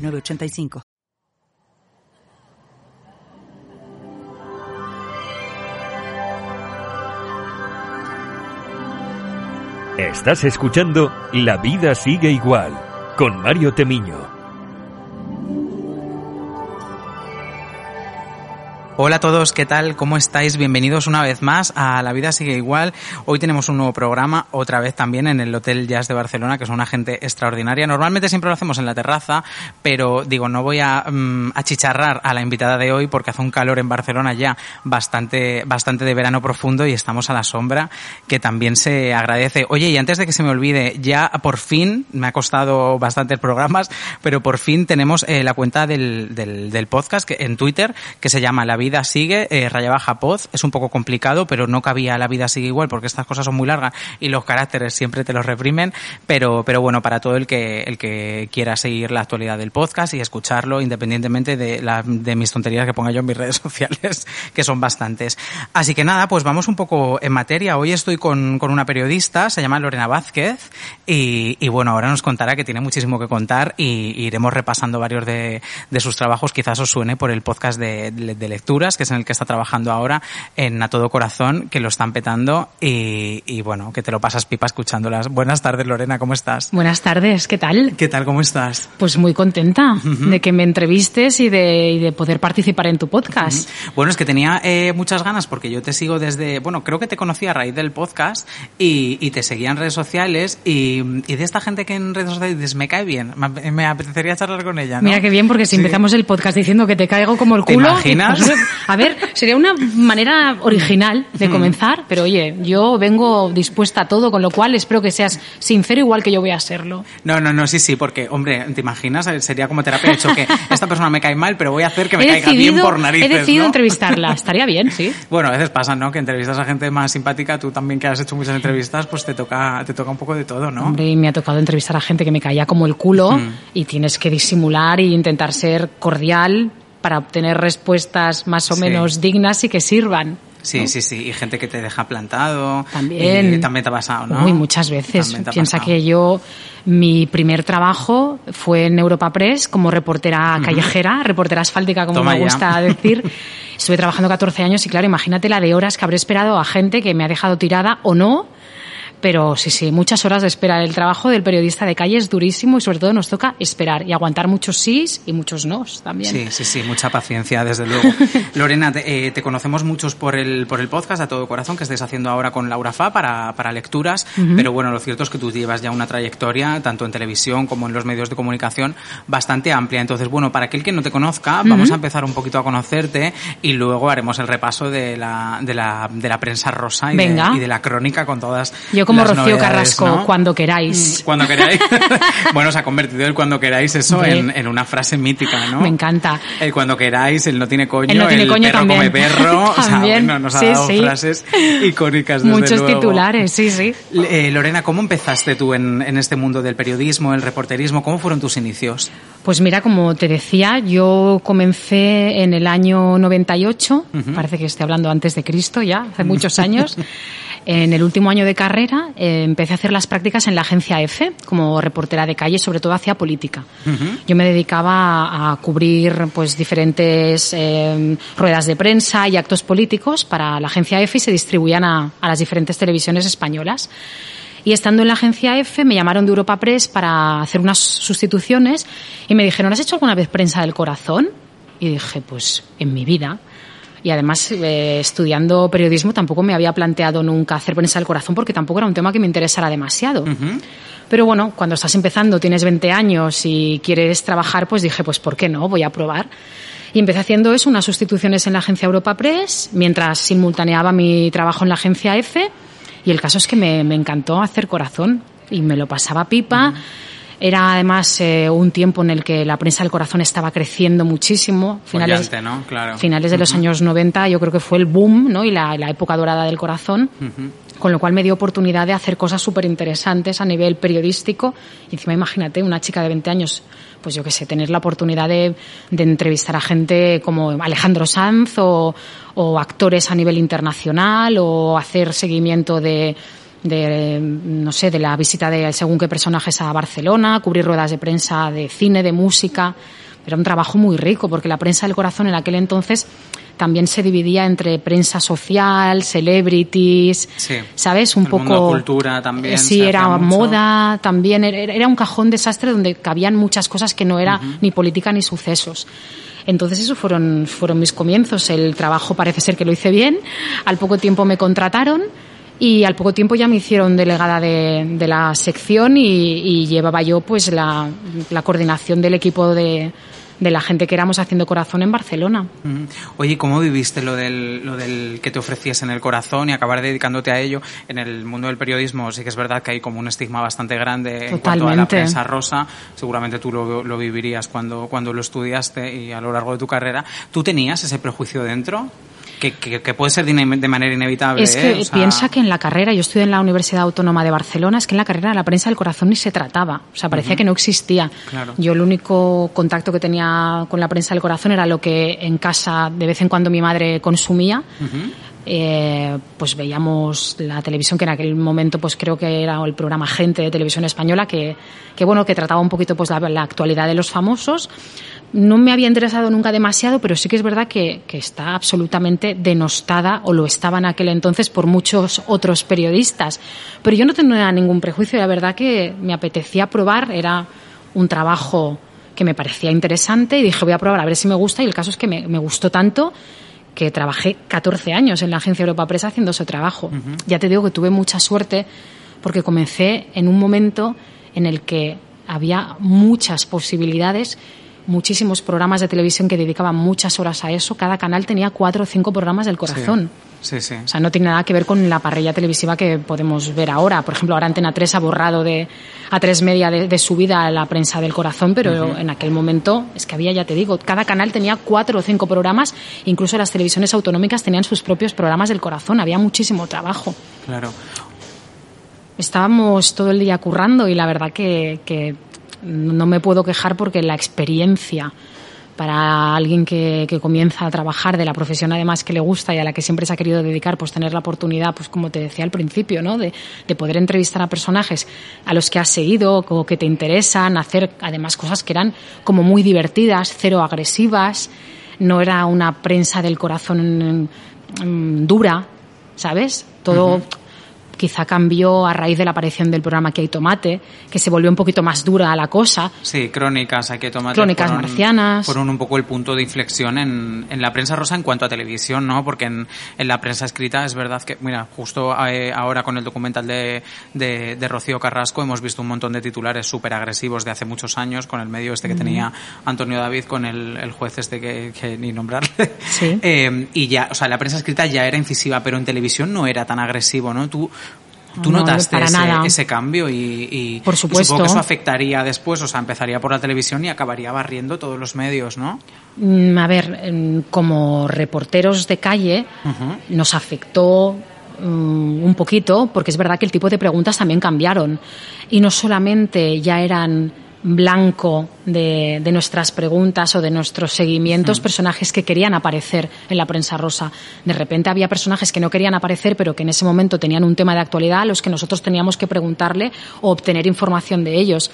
985. Estás escuchando La vida sigue igual con Mario Temiño. Hola a todos, ¿qué tal? ¿Cómo estáis? Bienvenidos una vez más a La Vida Sigue Igual. Hoy tenemos un nuevo programa, otra vez también en el Hotel Jazz de Barcelona, que es una gente extraordinaria. Normalmente siempre lo hacemos en la terraza, pero digo, no voy a mm, achicharrar a la invitada de hoy porque hace un calor en Barcelona ya bastante, bastante de verano profundo y estamos a la sombra, que también se agradece. Oye, y antes de que se me olvide, ya por fin, me ha costado bastantes programas, pero por fin tenemos eh, la cuenta del, del, podcast en Twitter que se llama La Vida vida sigue, eh, raya baja poz, es un poco complicado, pero no cabía la vida sigue igual porque estas cosas son muy largas y los caracteres siempre te los reprimen, pero, pero bueno, para todo el que, el que quiera seguir la actualidad del podcast y escucharlo independientemente de, la, de mis tonterías que ponga yo en mis redes sociales, que son bastantes. Así que nada, pues vamos un poco en materia. Hoy estoy con, con una periodista, se llama Lorena Vázquez, y, y bueno, ahora nos contará que tiene muchísimo que contar y, iremos repasando varios de, de sus trabajos. Quizás os suene por el podcast de, de lectura que es en el que está trabajando ahora, en A Todo Corazón, que lo están petando y, y bueno, que te lo pasas pipa escuchándolas. Buenas tardes, Lorena, ¿cómo estás? Buenas tardes, ¿qué tal? ¿Qué tal, cómo estás? Pues muy contenta uh -huh. de que me entrevistes y de, y de, poder participar en tu podcast. Uh -huh. Bueno, es que tenía eh, muchas ganas porque yo te sigo desde, bueno, creo que te conocí a raíz del podcast y, y te seguía en redes sociales y, y, de esta gente que en redes sociales dices, me cae bien, me, me apetecería charlar con ella. ¿no? Mira qué bien, porque si sí. empezamos el podcast diciendo que te caigo como el culo. ¿Te imaginas? Pues, a ver, sería una manera original de comenzar, pero oye, yo vengo dispuesta a todo, con lo cual espero que seas sincero igual que yo voy a serlo. No, no, no, sí, sí, porque, hombre, ¿te imaginas? Sería como terapia de choque. Esta persona me cae mal, pero voy a hacer que me he caiga decidido, bien por narices, He decidido ¿no? entrevistarla, estaría bien, sí. Bueno, a veces pasa, ¿no? Que entrevistas a gente más simpática, tú también que has hecho muchas entrevistas, pues te toca, te toca un poco de todo, ¿no? Hombre, me ha tocado entrevistar a gente que me caía como el culo mm. y tienes que disimular y intentar ser cordial, para obtener respuestas más o menos sí. dignas y que sirvan. Sí, ¿no? sí, sí. Y gente que te deja plantado. También. Y también te ha pasado, ¿no? Uy, muchas veces. Piensa pasado. que yo, mi primer trabajo fue en Europa Press como reportera uh -huh. callejera, reportera asfáltica, como Toma me gusta ya. decir. Estuve trabajando 14 años y claro, imagínate la de horas que habré esperado a gente que me ha dejado tirada o no pero sí, sí, muchas horas de espera. El trabajo del periodista de calle es durísimo y sobre todo nos toca esperar y aguantar muchos sís y muchos nos también. Sí, sí, sí, mucha paciencia, desde luego. Lorena, te, eh, te, conocemos muchos por el, por el podcast a todo corazón que estés haciendo ahora con Laura Fa para, para lecturas, uh -huh. pero bueno, lo cierto es que tú llevas ya una trayectoria, tanto en televisión como en los medios de comunicación, bastante amplia. Entonces, bueno, para aquel que no te conozca, uh -huh. vamos a empezar un poquito a conocerte y luego haremos el repaso de la, de la, de la prensa rosa y de, y de, la crónica con todas Yo como Rocío Carrasco, ¿no? cuando queráis. Cuando queráis. bueno, se ha convertido el cuando queráis eso en, en, una frase mítica, ¿no? Me encanta. El cuando queráis, el no tiene coño, el, no tiene el coño perro también. come perro. o sea, bueno, nos ha sí, dado sí. frases icónicas desde Muchos luego. titulares, sí, sí. Eh, Lorena, ¿cómo empezaste tú en, en este mundo del periodismo, el reporterismo? ¿Cómo fueron tus inicios? Pues mira, como te decía, yo comencé en el año 98, uh -huh. parece que estoy hablando antes de Cristo ya, hace muchos años. En el último año de carrera eh, empecé a hacer las prácticas en la agencia EFE como reportera de calle, sobre todo hacia política. Uh -huh. Yo me dedicaba a, cubrir pues diferentes eh, ruedas de prensa y actos políticos para la agencia EFE y se distribuían a, a las diferentes televisiones españolas. Y estando en la agencia F, me llamaron de Europa Press para hacer unas sustituciones y me dijeron, ¿has hecho alguna vez prensa del corazón? Y dije, pues en mi vida. Y además, eh, estudiando periodismo, tampoco me había planteado nunca hacer prensa del corazón porque tampoco era un tema que me interesara demasiado. Uh -huh. Pero bueno, cuando estás empezando, tienes 20 años y quieres trabajar, pues dije, pues ¿por qué no? Voy a probar. Y empecé haciendo eso, unas sustituciones en la agencia Europa Press, mientras simultaneaba mi trabajo en la agencia F. Y el caso es que me, me encantó hacer corazón y me lo pasaba pipa. Uh -huh Era además eh, un tiempo en el que la prensa del corazón estaba creciendo muchísimo. Finales, Follante, ¿no? claro. finales de los años 90 yo creo que fue el boom ¿no? y la, la época dorada del corazón. Con lo cual me dio oportunidad de hacer cosas súper interesantes a nivel periodístico. Y encima imagínate, una chica de 20 años, pues yo qué sé, tener la oportunidad de, de entrevistar a gente como Alejandro Sanz o, o actores a nivel internacional o hacer seguimiento de de, no sé, de la visita de según qué personajes a Barcelona, cubrir ruedas de prensa de cine, de música. Era un trabajo muy rico porque la prensa del corazón en aquel entonces también se dividía entre prensa social, celebrities, ¿sabes? Un poco. cultura también. Sí, era moda también. Era, un cajón desastre donde cabían muchas cosas que no era ni política ni sucesos. Entonces, esos fueron, fueron mis comienzos. El trabajo parece ser que lo hice bien. Al poco tiempo me contrataron y al poco tiempo ya me hicieron delegada de, de la sección y, llevaba yo pues la, la coordinación del equipo de, de la gente que éramos haciendo corazón en Barcelona. Oye, ¿cómo viviste lo del, lo del que te ofreciesen el corazón y acabar dedicándote a ello? En el mundo del periodismo sí que es verdad que hay como un estigma bastante grande en cuanto a la prensa rosa. Seguramente tú lo, lo vivirías cuando, cuando lo estudiaste y a lo largo de tu carrera. ¿Tú tenías ese prejuicio dentro? Que, puede ser de manera inevitable. Es que ¿eh? piensa que en la carrera, yo estudié en la Universidad Autónoma de Barcelona, es que en la carrera la prensa del corazón ni se trataba, o sea, parecía que no existía. Yo el único contacto que tenía con la prensa del corazón era lo que en casa de vez en cuando mi madre consumía. Eh, pues veíamos la televisión que en aquel momento pues creo que era el programa Gente de Televisión Española que, que bueno que trataba un poquito pues la, actualidad de los famosos no me había interesado nunca demasiado, pero sí que es verdad que, está absolutamente denostada, o lo estaba en aquel entonces, por muchos otros periodistas. Pero yo no tenía ningún prejuicio, la verdad que me apetecía probar, era un trabajo que me parecía interesante y dije voy a probar a ver si me gusta y el caso es que me, gustó tanto que trabajé 14 años en la Agencia Europa Presa haciendo ese trabajo. Ya te digo que tuve mucha suerte porque comencé en un momento en el que había muchas posibilidades muchísimos programas de televisión que dedicaban muchas horas a eso. Cada canal tenía cuatro o cinco programas del corazón. Sí, sí. O sea, no tiene nada que ver con la parrilla televisiva que podemos ver ahora. Por ejemplo, ahora Antena 3 ha borrado de a tres media de, su vida la prensa del corazón, pero en aquel momento es que había, ya te digo, cada canal tenía cuatro o cinco programas, incluso las televisiones autonómicas tenían sus propios programas del corazón, había muchísimo trabajo. Claro. Estábamos todo el día currando y la verdad que, que no me puedo quejar porque la experiencia para alguien que, comienza a trabajar de la profesión además que le gusta y a la que siempre se ha querido dedicar, pues tener la oportunidad, pues como te decía al principio, ¿no? De, poder entrevistar a personajes a los que has seguido o que te interesan, hacer además cosas que eran como muy divertidas, cero agresivas, no era una prensa del corazón mm, dura, ¿sabes? Todo quizá cambió a raíz de la aparición del programa Que hay tomate, que se volvió un poquito más dura a la cosa. Sí, crónicas, hay que tomate. Crónicas marcianas. Fueron un poco el punto de inflexión en, en la prensa rosa en cuanto a televisión, ¿no? Porque en, en la prensa escrita es verdad que, mira, justo eh, ahora con el documental de, de, Rocío Carrasco hemos visto un montón de titulares súper agresivos de hace muchos años, con el medio este que tenía Antonio David, con el, el juez este que, que ni nombrarle. Sí. Eh, y ya, o sea, la prensa escrita ya era incisiva, pero en televisión no era tan agresivo, ¿no? Tú, ¿Tú notaste ese, cambio y, por supuesto. supongo que eso afectaría después, o sea, empezaría por la televisión y acabaría barriendo todos los medios, ¿no? Mm, a ver, como reporteros de calle nos afectó mm, un poquito, porque es verdad que el tipo de preguntas también cambiaron y no solamente ya eran blanco de, nuestras preguntas o de nuestros seguimientos, personajes que querían aparecer en la prensa rosa. De repente había personajes que no querían aparecer, pero que en ese momento tenían un tema de actualidad a los que nosotros teníamos que preguntarle o obtener información de ellos.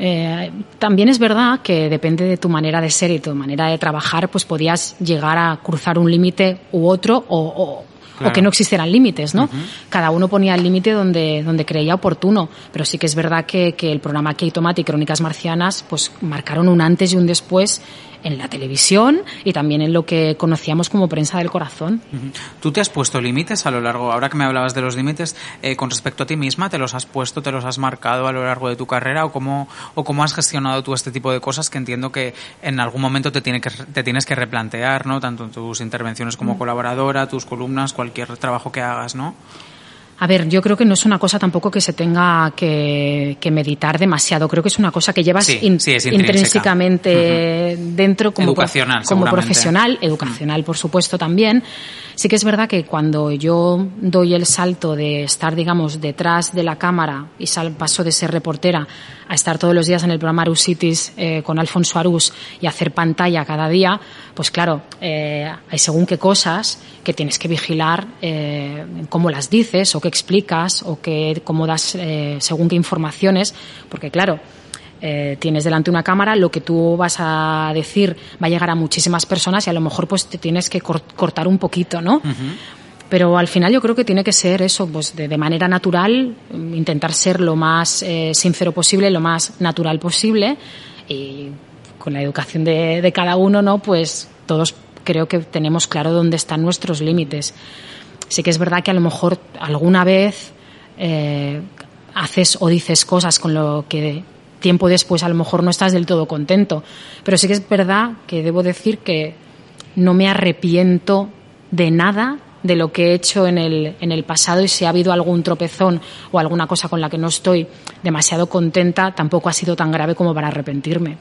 Eh, también es verdad que depende de tu manera de ser y tu manera de trabajar, pues podías llegar a cruzar un límite u otro o, o que no existieran límites, ¿no? Cada uno ponía el límite donde, donde creía oportuno, pero sí que es verdad que, que el programa Key Tomate y Crónicas Marcianas pues marcaron un antes y un después en la televisión y también en lo que conocíamos como prensa del corazón. ¿Tú te has puesto límites a lo largo, ahora que me hablabas de los límites, eh, con respecto a ti misma, ¿te los has puesto, te los has marcado a lo largo de tu carrera o cómo, o cómo has gestionado tú este tipo de cosas que entiendo que en algún momento te, tiene que, te tienes que replantear, ¿no? Tanto en tus intervenciones como mm. colaboradora, tus columnas, cualquier trabajo que hagas, ¿no? A ver, yo creo que no es una cosa tampoco que se tenga que, meditar demasiado. Creo que es una cosa que llevas intrínsecamente dentro como, como profesional, educacional, por supuesto, también. Sí que es verdad que cuando yo doy el salto de estar, digamos, detrás de la cámara y sal, paso de ser reportera a estar todos los días en el programa Arusitis eh, con Alfonso Arús y hacer pantalla cada día, pues claro, eh, hay según qué cosas que tienes que vigilar eh, cómo las dices o qué explicas o que, cómo das eh, según qué informaciones, porque claro, eh, tienes delante una cámara, lo que tú vas a decir va a llegar a muchísimas personas y a lo mejor pues te tienes que cortar un poquito, ¿no? Pero al final yo creo que tiene que ser eso, pues de, manera natural, intentar ser lo más eh, sincero posible, lo más natural posible y con la educación de, de cada uno, ¿no? Pues todos creo que tenemos claro dónde están nuestros límites. Sí que es verdad que a lo mejor alguna vez eh, haces o dices cosas con lo que tiempo después a lo mejor no estás del todo contento. Pero sí que es verdad que debo decir que no me arrepiento de nada de lo que he hecho en el, en el pasado y si ha habido algún tropezón o alguna cosa con la que no estoy demasiado contenta, tampoco ha sido tan grave como para arrepentirme.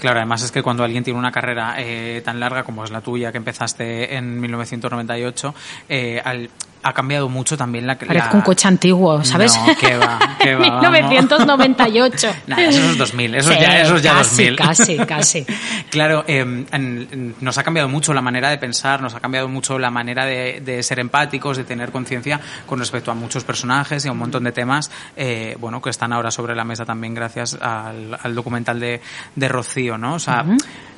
Claro, además es que cuando alguien tiene una carrera eh, tan larga como es la tuya, que empezaste en 1998, eh, al ha cambiado mucho también la... Parezco un coche antiguo, ¿sabes? No, qué va, qué va. 1998. Nada, eso es 2000, eso ya, eso ya casi, 2000. Casi, casi. claro, eh, nos ha cambiado mucho la manera de pensar, nos ha cambiado mucho la manera de, de ser empáticos, de tener conciencia con respecto a muchos personajes y a un montón de temas, eh, bueno, que están ahora sobre la mesa también gracias al, al documental de, de Rocío, ¿no? O sea,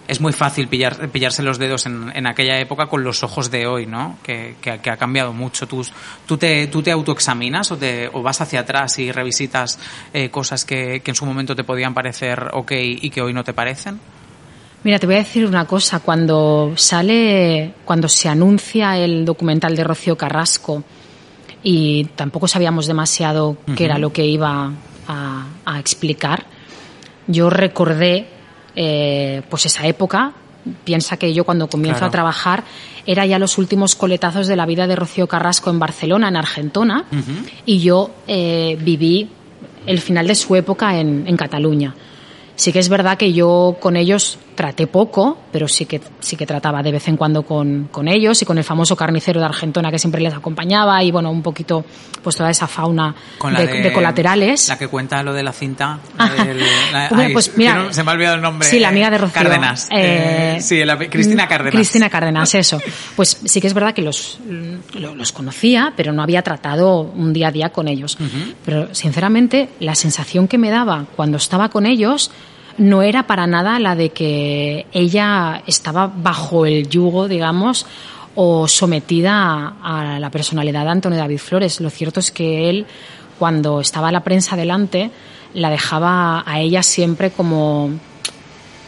es muy fácil pillar, pillarse los dedos en, en, aquella época con los ojos de hoy, ¿no? Que, que, ha cambiado mucho. ¿Tú, tú, te, tú te autoexaminas o, te, o vas hacia atrás y revisitas eh, cosas que, que en su momento te podían parecer ok y que hoy no te parecen? Mira, te voy a decir una cosa. Cuando sale, cuando se anuncia el documental de Rocío Carrasco y tampoco sabíamos demasiado qué era lo que iba a, a explicar, yo recordé eh, pues esa época. Piensa que yo cuando comienzo a trabajar era ya los últimos coletazos de la vida de Rocío Carrasco en Barcelona, en Argentona, y yo eh, viví el final de su época en, en Cataluña. Sí que es verdad que yo con ellos traté poco, pero sí que, sí que trataba de vez en cuando con, con ellos y con el famoso carnicero de Argentona que siempre les acompañaba y bueno, un poquito pues toda esa fauna de, colaterales. La que cuenta lo de la cinta. pues mira, se me ha olvidado el nombre. Sí, la amiga de Rocío. Cárdenas. Eh, eh, sí, Cristina Cárdenas. Cristina Cárdenas, eso. Pues sí que es verdad que los, los conocía, pero no había tratado un día a día con ellos. Pero sinceramente, la sensación que me daba cuando estaba con ellos no era para nada la de que ella estaba bajo el yugo, digamos, o sometida a, la personalidad de Antonio David Flores. Lo cierto es que él, cuando estaba la prensa delante, la dejaba a ella siempre como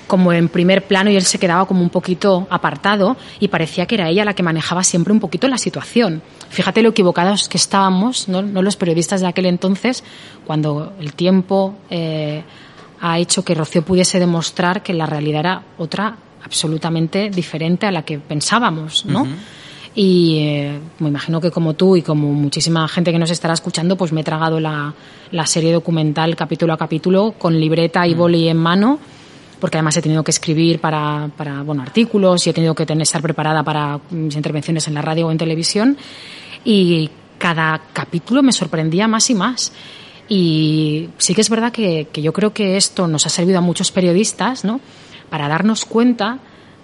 como en primer plano y él se quedaba como un poquito apartado y parecía que era ella la que manejaba siempre un poquito la situación. Fíjate lo equivocados que estábamos, no, los periodistas de aquel entonces, cuando el tiempo eh, ha hecho que Rocío pudiese demostrar que la realidad era otra absolutamente diferente a la que pensábamos, ¿no? Y eh, me imagino que como tú y como muchísima gente que nos estará escuchando, pues me he tragado la, la serie documental capítulo a capítulo con libreta y boli en mano, porque además he tenido que escribir para, para bueno, artículos y he tenido que tener, estar preparada para mis intervenciones en la radio o en televisión. Y cada capítulo me sorprendía más y más. Y sí que es verdad que, yo creo que esto nos ha servido a muchos periodistas, ¿no? Para darnos cuenta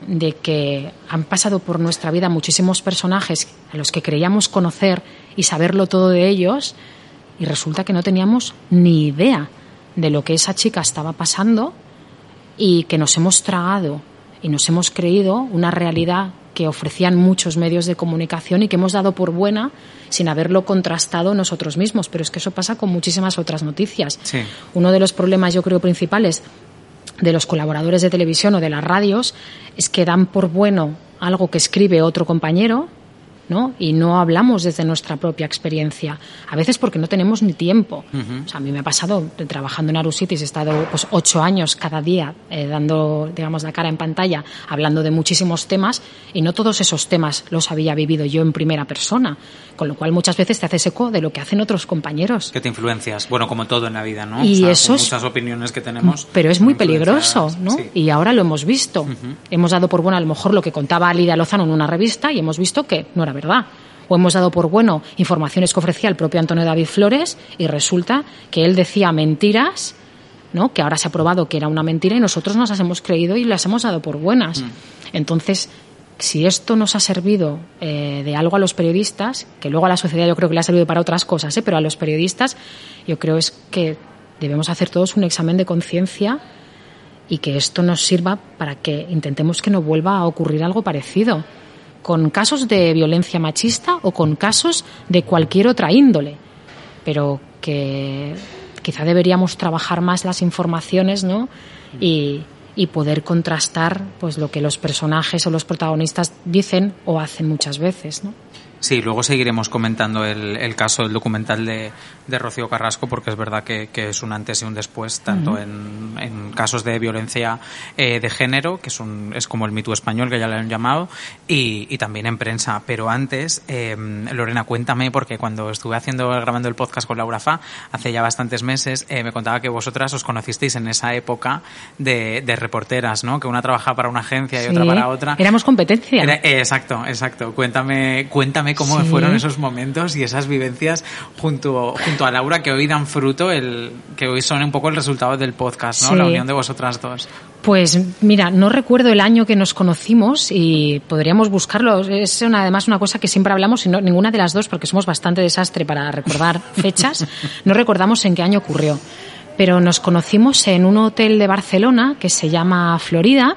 de que han pasado por nuestra vida muchísimos personajes a los que creíamos conocer y saberlo todo de ellos y resulta que no teníamos ni idea de lo que esa chica estaba pasando y que nos hemos tragado y nos hemos creído una realidad que ofrecían muchos medios de comunicación y que hemos dado por buena sin haberlo contrastado nosotros mismos. Pero es que eso pasa con muchísimas otras noticias. Uno de los problemas, yo creo, principales de los colaboradores de televisión o de las radios es que dan por bueno algo que escribe otro compañero ¿no? Y no hablamos desde nuestra propia experiencia. A veces porque no tenemos ni tiempo. O sea, a mí me ha pasado trabajando en Arusitis, he estado pues ocho años cada día eh, dando, digamos, la cara en pantalla, hablando de muchísimos temas y no todos esos temas los había vivido yo en primera persona. Con lo cual muchas veces te haces eco de lo que hacen otros compañeros. Que te influencias, bueno, como todo en la vida, ¿no? Y eso es, muchas opiniones que tenemos. Pero es muy peligroso, ¿no? Y ahora lo hemos visto. Hemos dado por bueno a lo mejor lo que contaba Lidia Lozano en una revista y hemos visto que no era verdad. O hemos dado por bueno informaciones que ofrecía el propio Antonio David Flores y resulta que él decía mentiras, ¿no? que ahora se ha probado que era una mentira y nosotros nos las hemos creído y las hemos dado por buenas. Mm. Entonces, si esto nos ha servido eh, de algo a los periodistas, que luego a la sociedad yo creo que le ha servido para otras cosas, ¿eh? pero a los periodistas yo creo es que debemos hacer todos un examen de conciencia y que esto nos sirva para que intentemos que no vuelva a ocurrir algo parecido con casos de violencia machista o con casos de cualquier otra índole, pero que quizá deberíamos trabajar más las informaciones, ¿no? Y, y poder contrastar pues lo que los personajes o los protagonistas dicen o hacen muchas veces, ¿no? Sí, luego seguiremos comentando el, caso del documental de, de, Rocío Carrasco, porque es verdad que, es un antes y un después, tanto en, casos de violencia eh, de género, que es, un, es como el mito español, que ya le han llamado, y, también en prensa. Pero antes, eh, Lorena, cuéntame, porque cuando estuve haciendo grabando el podcast con Laura Fa, hace ya bastantes meses, eh, me contaba que vosotras os conocisteis en esa época de, reporteras, ¿no? Que una trabajaba para una agencia y otra para otra. Éramos competencia. exacto, exacto. Cuéntame, cuéntame cómo fueron esos momentos y esas vivencias junto, junto a Laura que hoy dan fruto, el, que hoy son un poco el resultado del podcast, ¿no? La unión de vosotras dos. Pues mira, no recuerdo el año que nos conocimos y podríamos buscarlo. Es una, además una cosa que siempre hablamos y no, ninguna de las dos, porque somos bastante desastre para recordar fechas, no recordamos en qué año ocurrió. Pero nos conocimos en un hotel de Barcelona que se llama Florida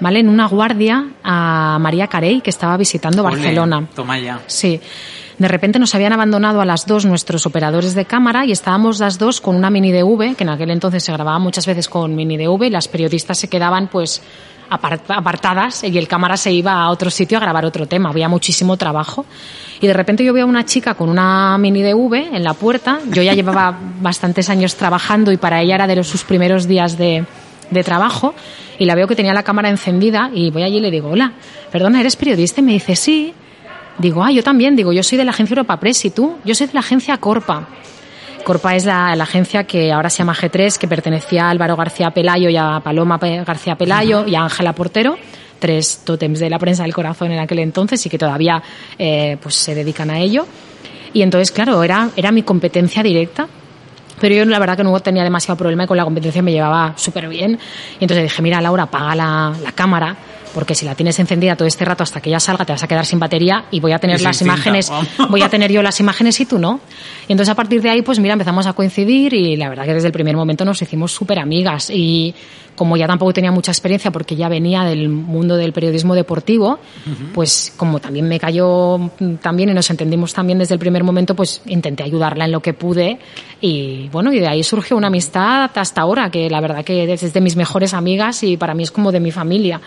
¿vale? En una guardia a María Carey, que estaba visitando Barcelona. Toma ya. Sí. De repente nos habían abandonado a las dos nuestros operadores de cámara y estábamos las dos con una mini DV, que en aquel entonces se grababa muchas veces con mini DV y las periodistas se quedaban pues apartadas y el cámara se iba a otro sitio a grabar otro tema. Había muchísimo trabajo. Y de repente yo veo a una chica con una mini DV en la puerta. Yo ya llevaba bastantes años trabajando y para ella era de los, sus primeros días de, de trabajo y la veo que tenía la cámara encendida y voy allí y le digo, hola, perdona, ¿eres periodista? Y me dice, sí. Digo, ah, yo también. Digo, yo soy de la agencia Europa Press y tú, yo soy de la agencia Corpa. Corpa es la, agencia que ahora se llama G3, que pertenecía a Álvaro García Pelayo y a Paloma García Pelayo y a Ángela Portero, tres tótems de la prensa del corazón en aquel entonces y que todavía eh, pues se dedican a ello. Y entonces, claro, era, era mi competencia directa pero yo la verdad que no tenía demasiado problema y con la competencia me llevaba súper bien. Y entonces dije, mira Laura, apaga la, la cámara porque si la tienes encendida todo este rato hasta que ella salga te vas a quedar sin batería y voy a tener las imágenes, voy a tener yo las imágenes y tú no. Y entonces a partir de ahí pues mira, empezamos a coincidir y la verdad que desde el primer momento nos hicimos súper amigas y como ya tampoco tenía mucha experiencia porque ya venía del mundo del periodismo deportivo, pues como también me cayó también y nos entendimos también desde el primer momento, pues intenté ayudarla en lo que pude. Y bueno, y de ahí surgió una amistad hasta ahora que la verdad que es de mis mejores amigas y para mí es como de mi familia.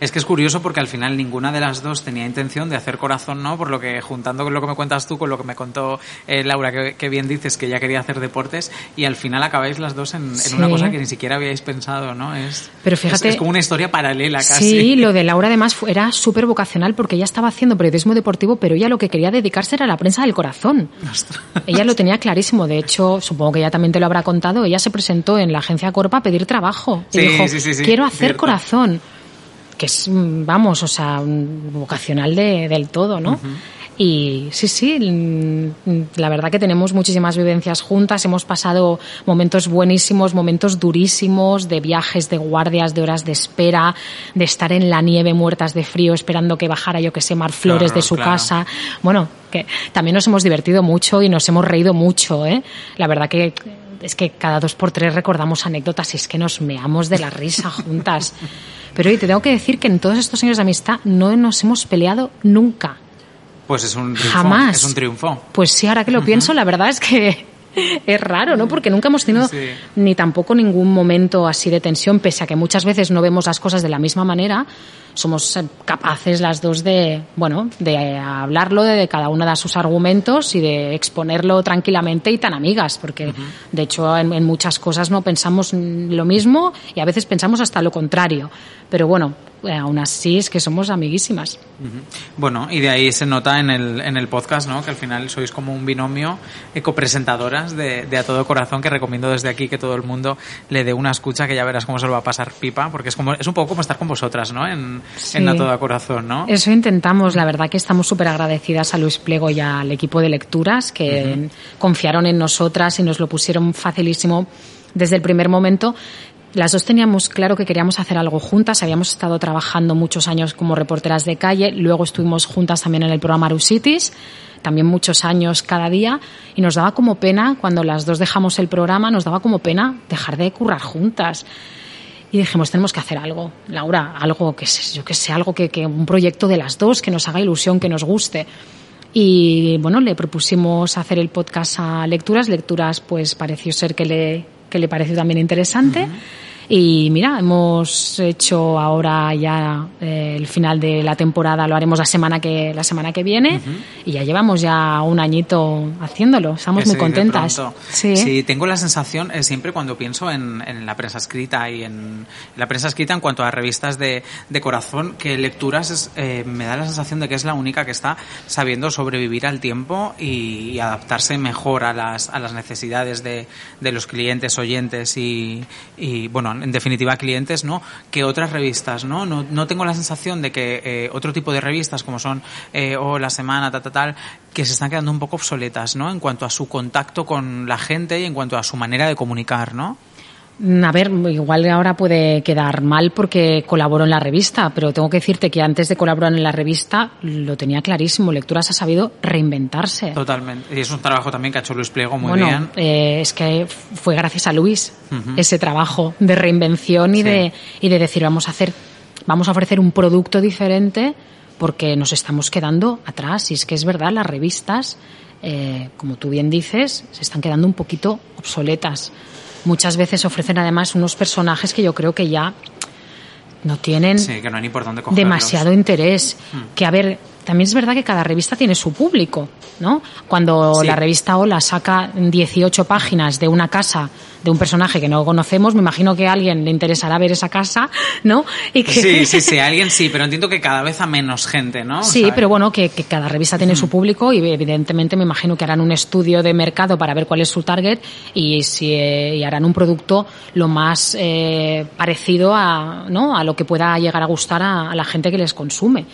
Es que es curioso porque al final ninguna de las dos tenía intención de hacer corazón, ¿no? Por lo que juntando con lo que me cuentas tú, con lo que me contó eh, Laura, que, bien dices que ella quería hacer deportes, y al final acabáis las dos en, una cosa que ni siquiera habíais pensado, ¿no? Es, Pero fíjate, es, como una historia paralela casi. Sí, lo de Laura además era súper vocacional porque ella estaba haciendo periodismo deportivo, pero ella lo que quería dedicarse era a la prensa del corazón. ella lo tenía clarísimo. De hecho, supongo que ella también te lo habrá contado. Ella se presentó en la agencia Corpa a pedir trabajo. Y dijo, quiero hacer corazón que es, vamos, o sea, vocacional de, del todo, ¿no? Y sí, sí, la verdad que tenemos muchísimas vivencias juntas, hemos pasado momentos buenísimos, momentos durísimos, de viajes, de guardias, de horas de espera, de estar en la nieve muertas de frío esperando que bajara, yo que sé, Mar Flores de su casa. Bueno, que también nos hemos divertido mucho y nos hemos reído mucho, ¿eh? La verdad que es que cada dos por tres recordamos anécdotas y es que nos meamos de la risa juntas. Pero hoy te tengo que decir que en todos estos años de amistad no nos hemos peleado nunca. Pues es un triunfo. Jamás. Es un triunfo. Pues sí, ahora que lo pienso, la verdad es que es raro, ¿no? Porque nunca hemos tenido ni tampoco ningún momento así de tensión, pese a que muchas veces no vemos las cosas de la misma manera somos capaces las dos de, bueno, de hablarlo, de, cada una de sus argumentos y de exponerlo tranquilamente y tan amigas, porque de hecho en, muchas cosas no pensamos lo mismo y a veces pensamos hasta lo contrario. Pero bueno, eh, aún así es que somos amiguísimas. Bueno, y de ahí se nota en el, en el podcast, ¿no? Que al final sois como un binomio ecopresentadoras de, de A Todo Corazón, que recomiendo desde aquí que todo el mundo le dé una escucha, que ya verás cómo se lo va a pasar pipa, porque es como es un poco como estar con vosotras, ¿no? En, en A Todo Corazón, ¿no? Eso intentamos, la verdad que estamos súper agradecidas a Luis Pliego y al equipo de lecturas, que confiaron en nosotras y nos lo pusieron facilísimo desde el primer momento. Las dos teníamos claro que queríamos hacer algo juntas, habíamos estado trabajando muchos años como reporteras de calle, luego estuvimos juntas también en el programa Arusitis, también muchos años cada día, y nos daba como pena, cuando las dos dejamos el programa, nos daba como pena dejar de currar juntas. Y dijimos, tenemos que hacer algo, Laura, algo que yo que sé, algo que, que un proyecto de las dos, que nos haga ilusión, que nos guste. Y bueno, le propusimos hacer el podcast a Lecturas. Lecturas, pues pareció ser que le, que le pareció también interesante. Y mira, hemos hecho ahora ya eh, el final de la temporada, lo haremos la semana que, la semana que viene y ya llevamos ya un añito haciéndolo. Estamos muy contentas. Sí. tengo la sensación eh, siempre cuando pienso en, en, la prensa escrita y en, la prensa escrita en cuanto a revistas de, de corazón, que lecturas eh, me da la sensación de que es la única que está sabiendo sobrevivir al tiempo y, adaptarse mejor a las, a las necesidades de, de los clientes, oyentes y, y bueno, en definitiva clientes, ¿no? Que otras revistas, ¿no? No, no tengo la sensación de que eh, otro tipo de revistas como son eh, o La Semana, tal, tal, tal, que se están quedando un poco obsoletas, ¿no? En cuanto a su contacto con la gente y en cuanto a su manera de comunicar, ¿no? A ver, igual ahora puede quedar mal porque colaboro en la revista, pero tengo que decirte que antes de colaborar en la revista lo tenía clarísimo. Lecturas ha sabido reinventarse. Totalmente. Y es un trabajo también que ha hecho Luis Pliego muy bien. Eh, es que fue gracias a Luis ese trabajo de reinvención y, de, y de decir vamos a hacer, vamos a ofrecer un producto diferente porque nos estamos quedando atrás. Y es que es verdad, las revistas, eh, como tú bien dices, se están quedando un poquito obsoletas muchas veces ofrecen además unos personajes que yo creo que ya no tienen demasiado interés. Hmm. Que a ver, también es verdad que cada revista tiene su público, ¿no? Cuando la revista Hola saca 18 páginas de una casa de un personaje que no conocemos, me imagino que a alguien le interesará ver esa casa, ¿no? Y que... Sí, sí, sí, a alguien sí, pero entiendo que cada vez a menos gente, ¿no? Sí, pero bueno, que, cada revista tiene su público y evidentemente me imagino que harán un estudio de mercado para ver cuál es su target y, si, y harán un producto lo más eh, parecido a, ¿no? a lo que pueda llegar a gustar a, la gente que les consume.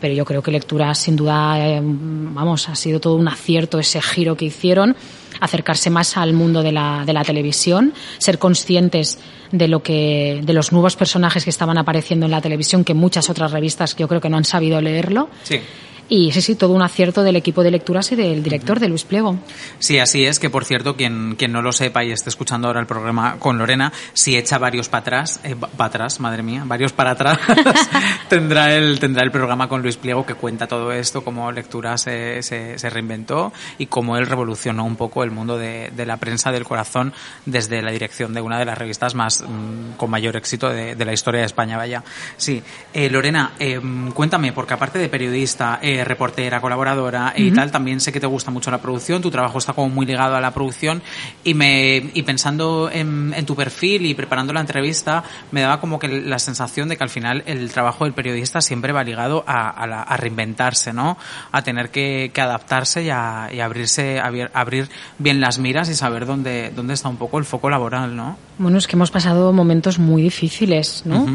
Pero yo creo que lectura sin duda, eh, vamos, ha sido todo un acierto ese giro que hicieron acercarse más al mundo de la, de la televisión, ser conscientes de lo que, de los nuevos personajes que estaban apareciendo en la televisión, que muchas otras revistas yo creo que no han sabido leerlo. Sí. Y sí, sí, todo un acierto del equipo de lecturas y del director, de Luis Pliego. Sí, así es, que por cierto, quien, quien no lo sepa y esté escuchando ahora el programa con Lorena, si echa varios para atrás, eh, para atrás, madre mía, varios para atrás, tendrá, el, tendrá el programa con Luis Pliego que cuenta todo esto, cómo lectura se, se, reinventó y cómo él revolucionó un poco el mundo de, de, la prensa del corazón desde la dirección de una de las revistas más mm, con mayor éxito de, de, la historia de España, vaya. Sí, eh, Lorena, eh, cuéntame, porque aparte de periodista, eh, reportera, colaboradora y tal, también sé que te gusta mucho la producción, tu trabajo está como muy ligado a la producción y me y pensando en, tu perfil y preparando la entrevista me daba como que la sensación de que al final el trabajo del periodista siempre va ligado a, reinventarse, ¿no? A tener que, adaptarse y, a, abrirse, abrir, bien las miras y saber dónde, dónde está un poco el foco laboral, ¿no? Bueno, es que hemos pasado momentos muy difíciles, ¿no?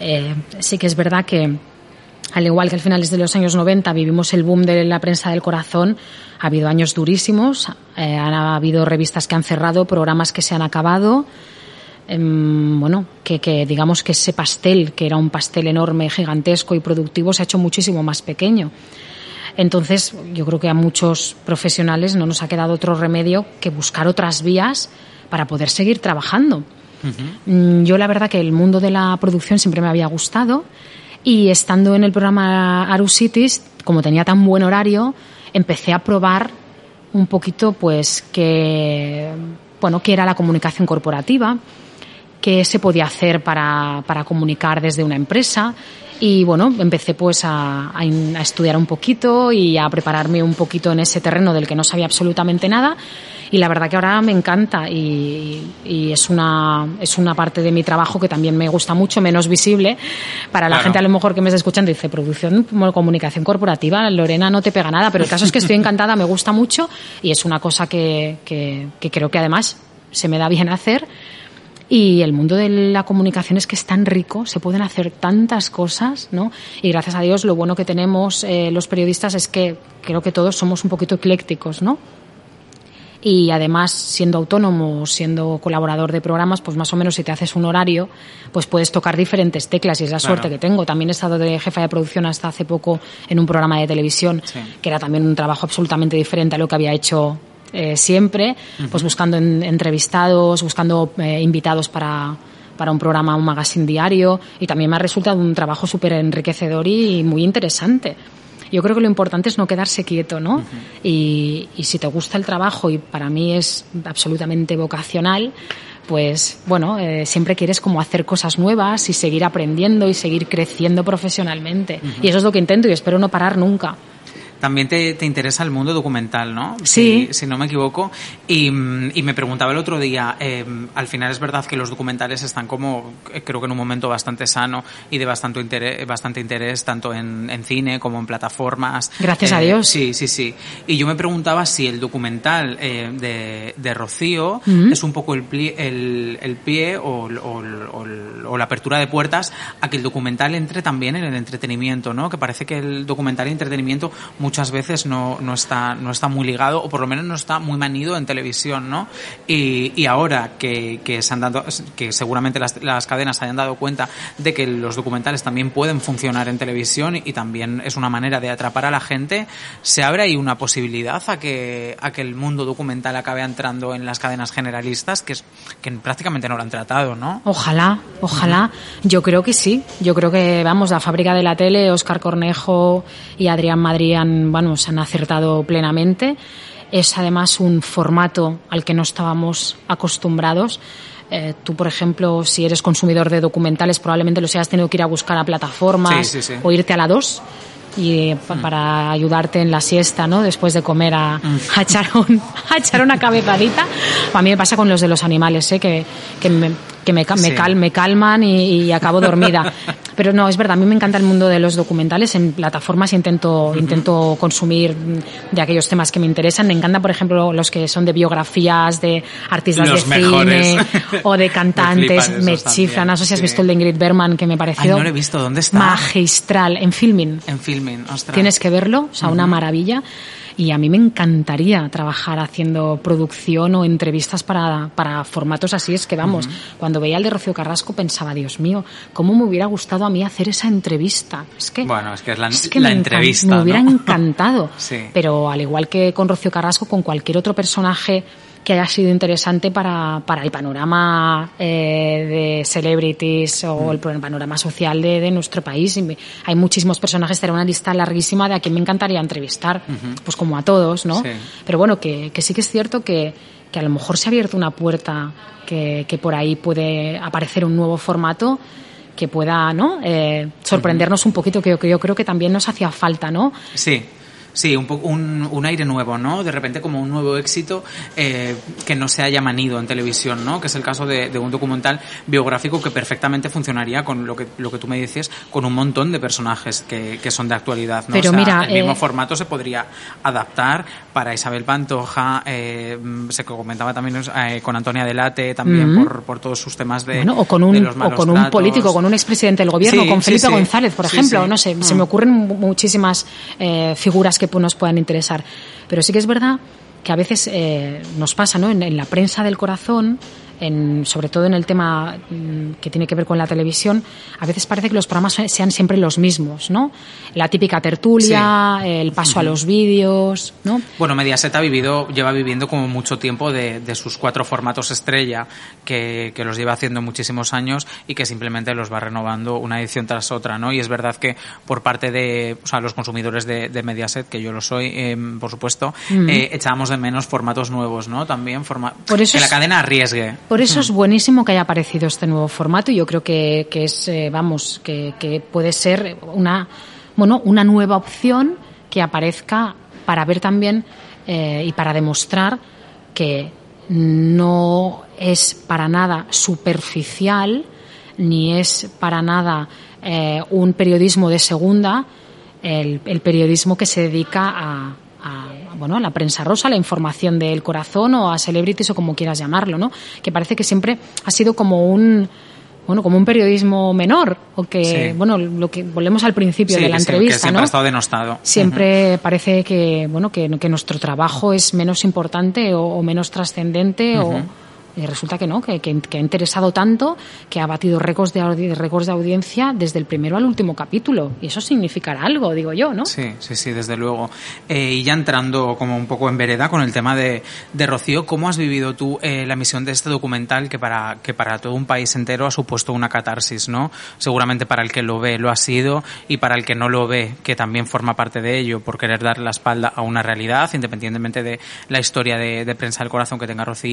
Eh, sí que es verdad que al igual que al finales de los años 90 vivimos el boom de la prensa del corazón, ha habido años durísimos, eh, ha habido revistas que han cerrado, programas que se han acabado. Em, bueno, que, que, digamos que ese pastel, que era un pastel enorme, gigantesco y productivo, se ha hecho muchísimo más pequeño. Entonces, yo creo que a muchos profesionales no nos ha quedado otro remedio que buscar otras vías para poder seguir trabajando. Mm, yo la verdad que el mundo de la producción siempre me había gustado y estando en el programa Arusitis, como tenía tan buen horario, empecé a probar un poquito, pues, que, bueno, qué era la comunicación corporativa, qué se podía hacer para, para comunicar desde una empresa. Y bueno, empecé pues a, a, estudiar un poquito y a prepararme un poquito en ese terreno del que no sabía absolutamente nada. Y la verdad que ahora me encanta y, y es, una, es una parte de mi trabajo que también me gusta mucho, menos visible. Para la gente a lo mejor que me está escuchando dice, producción, comunicación corporativa, Lorena no te pega nada, pero el caso es que estoy encantada, me gusta mucho y es una cosa que, que, que creo que además se me da bien hacer. Y el mundo de la comunicación es que es tan rico, se pueden hacer tantas cosas, ¿no? Y gracias a Dios lo bueno que tenemos eh, los periodistas es que creo que todos somos un poquito eclécticos, ¿no? Y además, siendo autónomo, siendo colaborador de programas, pues más o menos si te haces un horario, pues puedes tocar diferentes teclas y es la Claro. suerte que tengo. También he estado de jefa de producción hasta hace poco en un programa de televisión, Sí. que era también un trabajo absolutamente diferente a lo que había hecho eh, siempre, pues buscando en- entrevistados, buscando eh, invitados para, para un programa, un magazine diario, y también me ha resultado un trabajo súper enriquecedor y muy interesante. Yo creo que lo importante es no quedarse quieto, ¿no? y, y si te gusta el trabajo, y para mí es absolutamente vocacional, pues bueno, eh, siempre quieres como hacer cosas nuevas y seguir aprendiendo y seguir creciendo profesionalmente. Y eso es lo que intento y espero no parar nunca. También te, te interesa el mundo documental, ¿no? Sí. Si, si no me equivoco. Y, y me preguntaba el otro día, eh, al final es verdad que los documentales están como, eh, creo que en un momento bastante sano y de bastante interés, bastante interés tanto en, en cine como en plataformas. Gracias a Eh, Dios. Sí, sí, sí. Y yo me preguntaba si el documental eh, de, de Rocío Ujú. es un poco el, plie- el, el pie o, o- o- o la apertura de puertas a que el documental entre también en el entretenimiento, ¿no? Que parece que el documental y entretenimiento muchas veces no, no, está, no está muy ligado o por lo menos no está muy manido en televisión, ¿no? Y, y ahora que, que se han dado, que seguramente las, las cadenas se hayan dado cuenta de que los documentales también pueden funcionar en televisión y también es una manera de atrapar a la gente, ¿se abre ahí una posibilidad a que, a que el mundo documental acabe entrando en las cadenas generalistas que, es, que prácticamente no lo han tratado, ¿no? Ojalá, ojalá. Yo creo que sí. Yo creo que, vamos, la fábrica de la tele, Oscar Cornejo y Adrián Madrid han, vamos, han acertado plenamente. Es además un formato al que no estábamos acostumbrados. Eh, tú, por ejemplo, si eres consumidor de documentales, probablemente los hayas tenido que ir a buscar a plataformas Sí, sí, sí. o irte a la 2 y pa- para ayudarte en la siesta, ¿no? Después de comer a, a echar, un- a echar una cabezadita. A mí me pasa con los de los animales, ¿eh? Que, que me, que me, me cal- me calman y, y acabo dormida. Pero no, es verdad, a mí me encanta el mundo de los documentales. En plataformas intento, intento consumir de aquellos temas que me interesan. Me encantan, por ejemplo, los que son de biografías de artistas Los de mejores. cine o de Me cantantes. Me, esos chiflan. No sé si has sí. visto el de Ingrid Bergman, que me pareció Ay, no lo he visto. ¿Dónde está? magistral en filming. En filming, ostras. Tienes que verlo, o sea, una maravilla. Y a mí me encantaría trabajar haciendo producción o entrevistas para, para formatos así. Es que vamos, cuando veía el de Rocío Carrasco pensaba, Dios mío, ¿cómo me hubiera gustado a mí hacer esa entrevista? Es que, Bueno, es que es la, que la me entrevista, Me hubiera ¿no? encantado. Sí. Pero al igual que con Rocío Carrasco, con cualquier otro personaje que haya sido interesante para, para el panorama eh, de celebrities o Mm. el panorama social de, de nuestro país. Y me- hay muchísimos personajes, será una lista larguísima de a quien me encantaría entrevistar, pues como a todos, ¿no? Sí. Pero bueno, que, que sí que es cierto que, que a lo mejor se ha abierto una puerta que, que por ahí puede aparecer un nuevo formato que pueda ¿no? Eh, sorprendernos un poquito, que, que yo creo que también nos hacía falta, ¿no? Sí. Sí, un, poco, un, un aire nuevo, ¿no? De repente como un nuevo éxito eh, que no se haya manido en televisión, ¿no? Que es el caso de, de un documental biográfico que perfectamente funcionaría con lo que, lo que tú me dices, con un montón de personajes que, que son de actualidad, ¿no? Pero O sea, mira, el mismo eh, formato se podría adaptar para Isabel Pantoja, eh, se comentaba también eh, con Antonia Delate, también por, por todos sus temas de, Bueno, o con de un, o con un tratos. político, con un expresidente del gobierno, Sí, con Felipe sí. González, por ejemplo. No sé, se Mm. me ocurren mu- muchísimas eh, figuras que pu- nos puedan interesar. Pero sí que es verdad que a veces eh, nos pasa, ¿no? En, en la prensa del corazón en, sobre todo en el tema mm, que tiene que ver con la televisión, a veces parece que los programas sean siempre los mismos, ¿no? La típica tertulia, el paso a los vídeos, ¿no? Bueno, Mediaset ha vivido, lleva viviendo como mucho tiempo de, sus cuatro formatos estrella, que, los lleva haciendo muchísimos años y que simplemente los va renovando una edición tras otra, ¿no? Y es verdad que por parte de, o sea, los consumidores de, Mediaset, que yo lo soy, em, por supuesto, eh, echábamos de menos formatos nuevos, ¿no? También forma por eso que la cadena arriesgue. Por eso es buenísimo que haya aparecido este nuevo formato y yo creo que, es, eh, vamos, que, puede ser una, bueno, una nueva opción que aparezca para ver también eh, y para demostrar que no es para nada superficial ni es para nada eh, un periodismo de segunda, el, el periodismo que se dedica a, bueno, a la prensa rosa, a la información del corazón o a celebrities o como quieras llamarlo, ¿no? Que parece que siempre ha sido como un bueno, como un periodismo menor o que bueno, lo que volvemos al principio de la entrevista, que siempre ha estado denostado. Siempre parece que bueno, que, que, nuestro trabajo es menos importante o, menos trascendente o y resulta que no, que, ha interesado tanto que ha batido récords de, récords de audiencia desde el primero al último capítulo. Y eso significará algo, digo yo, ¿no? Sí, sí, sí, desde luego. Eh, y ya entrando como un poco en vereda con el tema de, de Rocío, ¿cómo has vivido tú eh, la emisión de este documental que para, que para todo un país entero ha supuesto una catarsis, ¿no? Seguramente para el que lo ve lo ha sido y para el que no lo ve, que también forma parte de ello, por querer dar la espalda a una realidad, independientemente de la historia de, de prensa del corazón que tenga Rocío,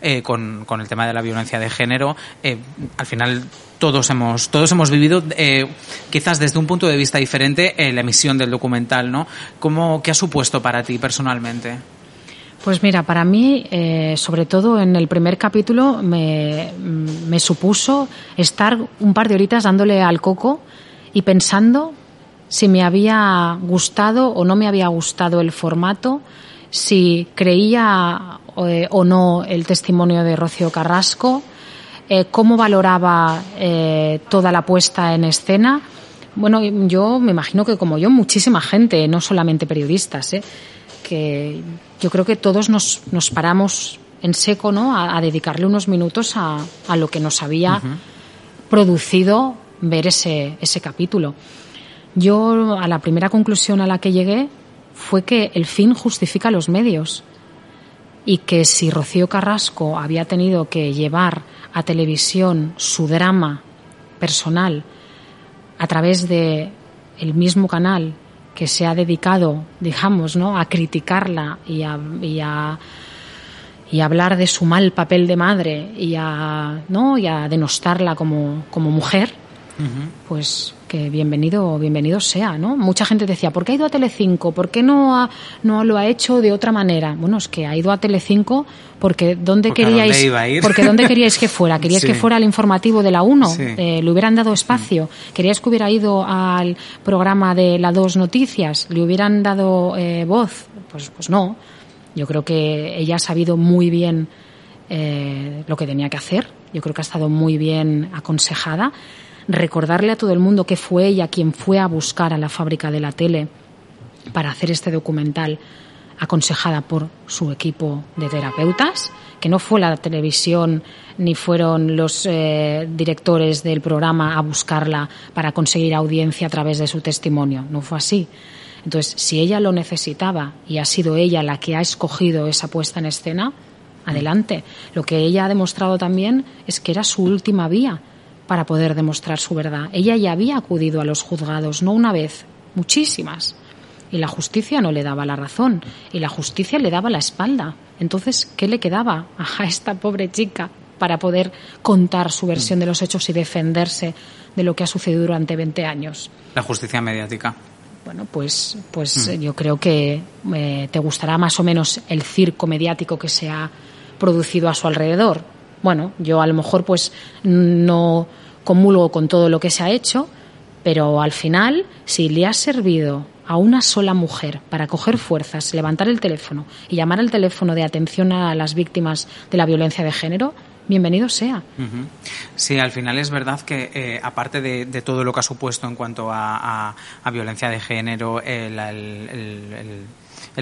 eh, con, el tema de la violencia de género, eh, al final todos hemos, todos hemos vivido, eh, quizás desde un punto de vista diferente, eh, la emisión del documental, ¿no? ¿Cómo, ¿Qué ha supuesto para ti personalmente? Pues mira, para mí, sobre todo en el primer capítulo, me, me, supuso estar un par de horitas dándole al coco y pensando si me había gustado o no me había gustado el formato, si creía eh, o no el testimonio de Rocío Carrasco, eh, cómo valoraba eh, toda la puesta en escena. Bueno, yo me imagino que como yo, muchísima gente, no solamente periodistas, que yo creo que todos nos, nos paramos en seco ¿no? a, dedicarle unos minutos a, a, lo que nos había producido ver ese, ese capítulo. Yo a la primera conclusión a la que llegué fue que el fin justifica los medios y que si Rocío Carrasco había tenido que llevar a televisión su drama personal a través de el mismo canal que se ha dedicado, digamos, ¿no? a criticarla y a, y a, y hablar de su mal papel de madre y a, ¿no? y a denostarla como, como mujer, pues que bienvenido, bienvenido sea, ¿no? Mucha gente decía, ¿por qué ha ido a Telecinco? ¿Por qué no, no lo ha hecho de otra manera? Bueno, es que ha ido a Telecinco porque ¿dónde queríais porque dónde queríais que fuera? ¿Queríais que fuera al informativo de la 1? Eh, ¿Le hubieran dado espacio? ¿Queríais que hubiera ido al programa de la 2 Noticias? ¿Le hubieran dado eh, voz? Pues, pues no. Yo creo que ella ha sabido muy bien eh, lo que tenía que hacer. Yo creo que ha estado muy bien aconsejada recordarle a todo el mundo que fue ella quien fue a buscar a la fábrica de la tele para hacer este documental aconsejada por su equipo de terapeutas, que no fue la televisión ni fueron los eh, directores del programa a buscarla para conseguir audiencia a través de su testimonio, no fue así. Entonces, si ella lo necesitaba y ha sido ella la que ha escogido esa puesta en escena, adelante. Lo que ella ha demostrado también es que era su última vía, para poder demostrar su verdad. Ella ya había acudido a los juzgados, no una vez, muchísimas. Y la justicia no le daba la razón, y la justicia le daba la espalda. Entonces, ¿qué le quedaba a esta pobre chica para poder contar su versión de los hechos y defenderse de lo que ha sucedido durante 20 años? La justicia mediática. Bueno, pues, pues mm. yo creo que eh, te gustará más o menos el circo mediático que se ha producido a su alrededor bueno, yo a lo mejor pues no comulgo con todo lo que se ha hecho, pero al final, si le ha servido a una sola mujer para coger fuerzas, levantar el teléfono y llamar al teléfono de atención a las víctimas de la violencia de género, bienvenido sea. Sí, al final es verdad que eh, aparte de, todo lo que ha supuesto en cuanto a, violencia de género, el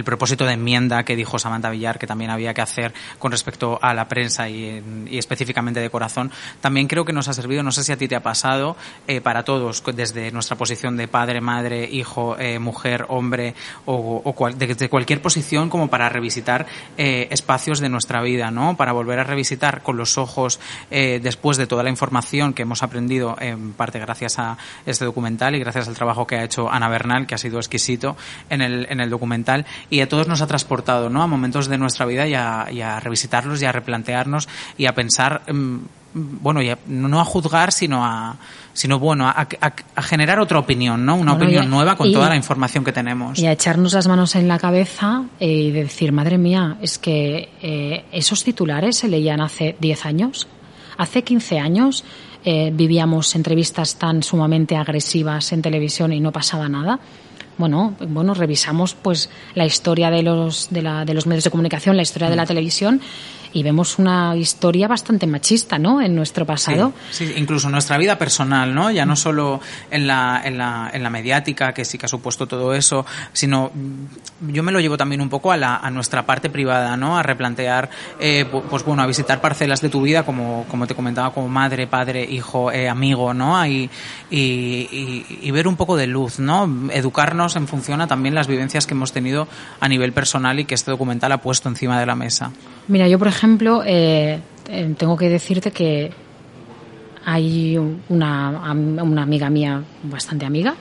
propósito de enmienda que dijo Samantha Villar que también había que hacer con respecto a la prensa y, específicamente de corazón, también creo que nos ha servido, no sé si a ti te ha pasado, eh, para todos, desde nuestra posición de padre, madre, hijo, eh, mujer, hombre o, o de, cualquier posición como para revisitar eh, espacios de nuestra vida, ¿no? Para volver a revisitar con los ojos después de toda la información que hemos aprendido en parte gracias a este documental y gracias al trabajo que ha hecho Ana Bernal, que ha sido exquisito en el, en el documental y a todos nos ha transportado ¿no? a momentos de nuestra vida y a, revisitarlos y a replantearnos y a pensar, mm, bueno, no a juzgar, sino a sino bueno, a, generar otra opinión, ¿no? Una opinión nueva con toda la información que tenemos. Y a echarnos las manos en la cabeza y decir, madre mía, es que eh, esos titulares se leían hace 10 años, hace 15 años, eh, vivíamos entrevistas tan sumamente agresivas en televisión y no pasaba nada. Bueno, bueno, revisamos pues la historia de los de, la, de los medios de comunicación, la historia de la mm. televisión y vemos una historia bastante machista, ¿no? En nuestro pasado. Sí, incluso en nuestra vida personal, ¿no? Ya no solo en la, en la, en la mediática, que sí que ha supuesto todo eso, sino mm, yo me lo llevo también un poco a, la, a nuestra parte privada, ¿no? A replantear, eh, pues bueno, a visitar parcelas de tu vida, como, como te comentaba, como madre, padre, hijo, eh, amigo, ¿no? Y, y, y, ver un poco de luz, ¿no? Educarnos en función a también las vivencias que hemos tenido a nivel personal y que este documental ha puesto encima de la mesa. Mira, yo por ejemplo, eh, eh, tengo que decirte que hay una, amiga mía, bastante amiga,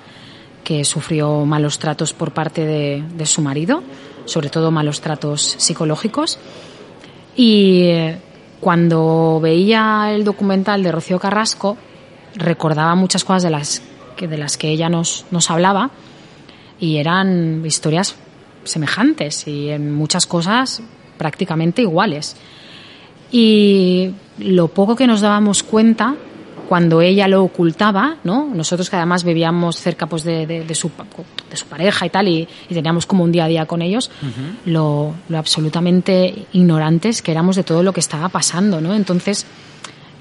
que sufrió malos tratos por parte de, su marido, sobre todo malos tratos psicológicos. Y eh, cuando veía el documental de Rocío Carrasco, recordaba muchas cosas de las que, de las que ella nos, nos hablaba y eran historias semejantes y en muchas cosas prácticamente iguales. Y lo poco que nos dábamos cuenta cuando ella lo ocultaba, ¿no? Nosotros que además vivíamos cerca pues de, de, su, de su, pareja y tal y, teníamos como un día a día con ellos, lo, lo, absolutamente ignorantes que éramos de todo lo que estaba pasando, ¿no? Entonces,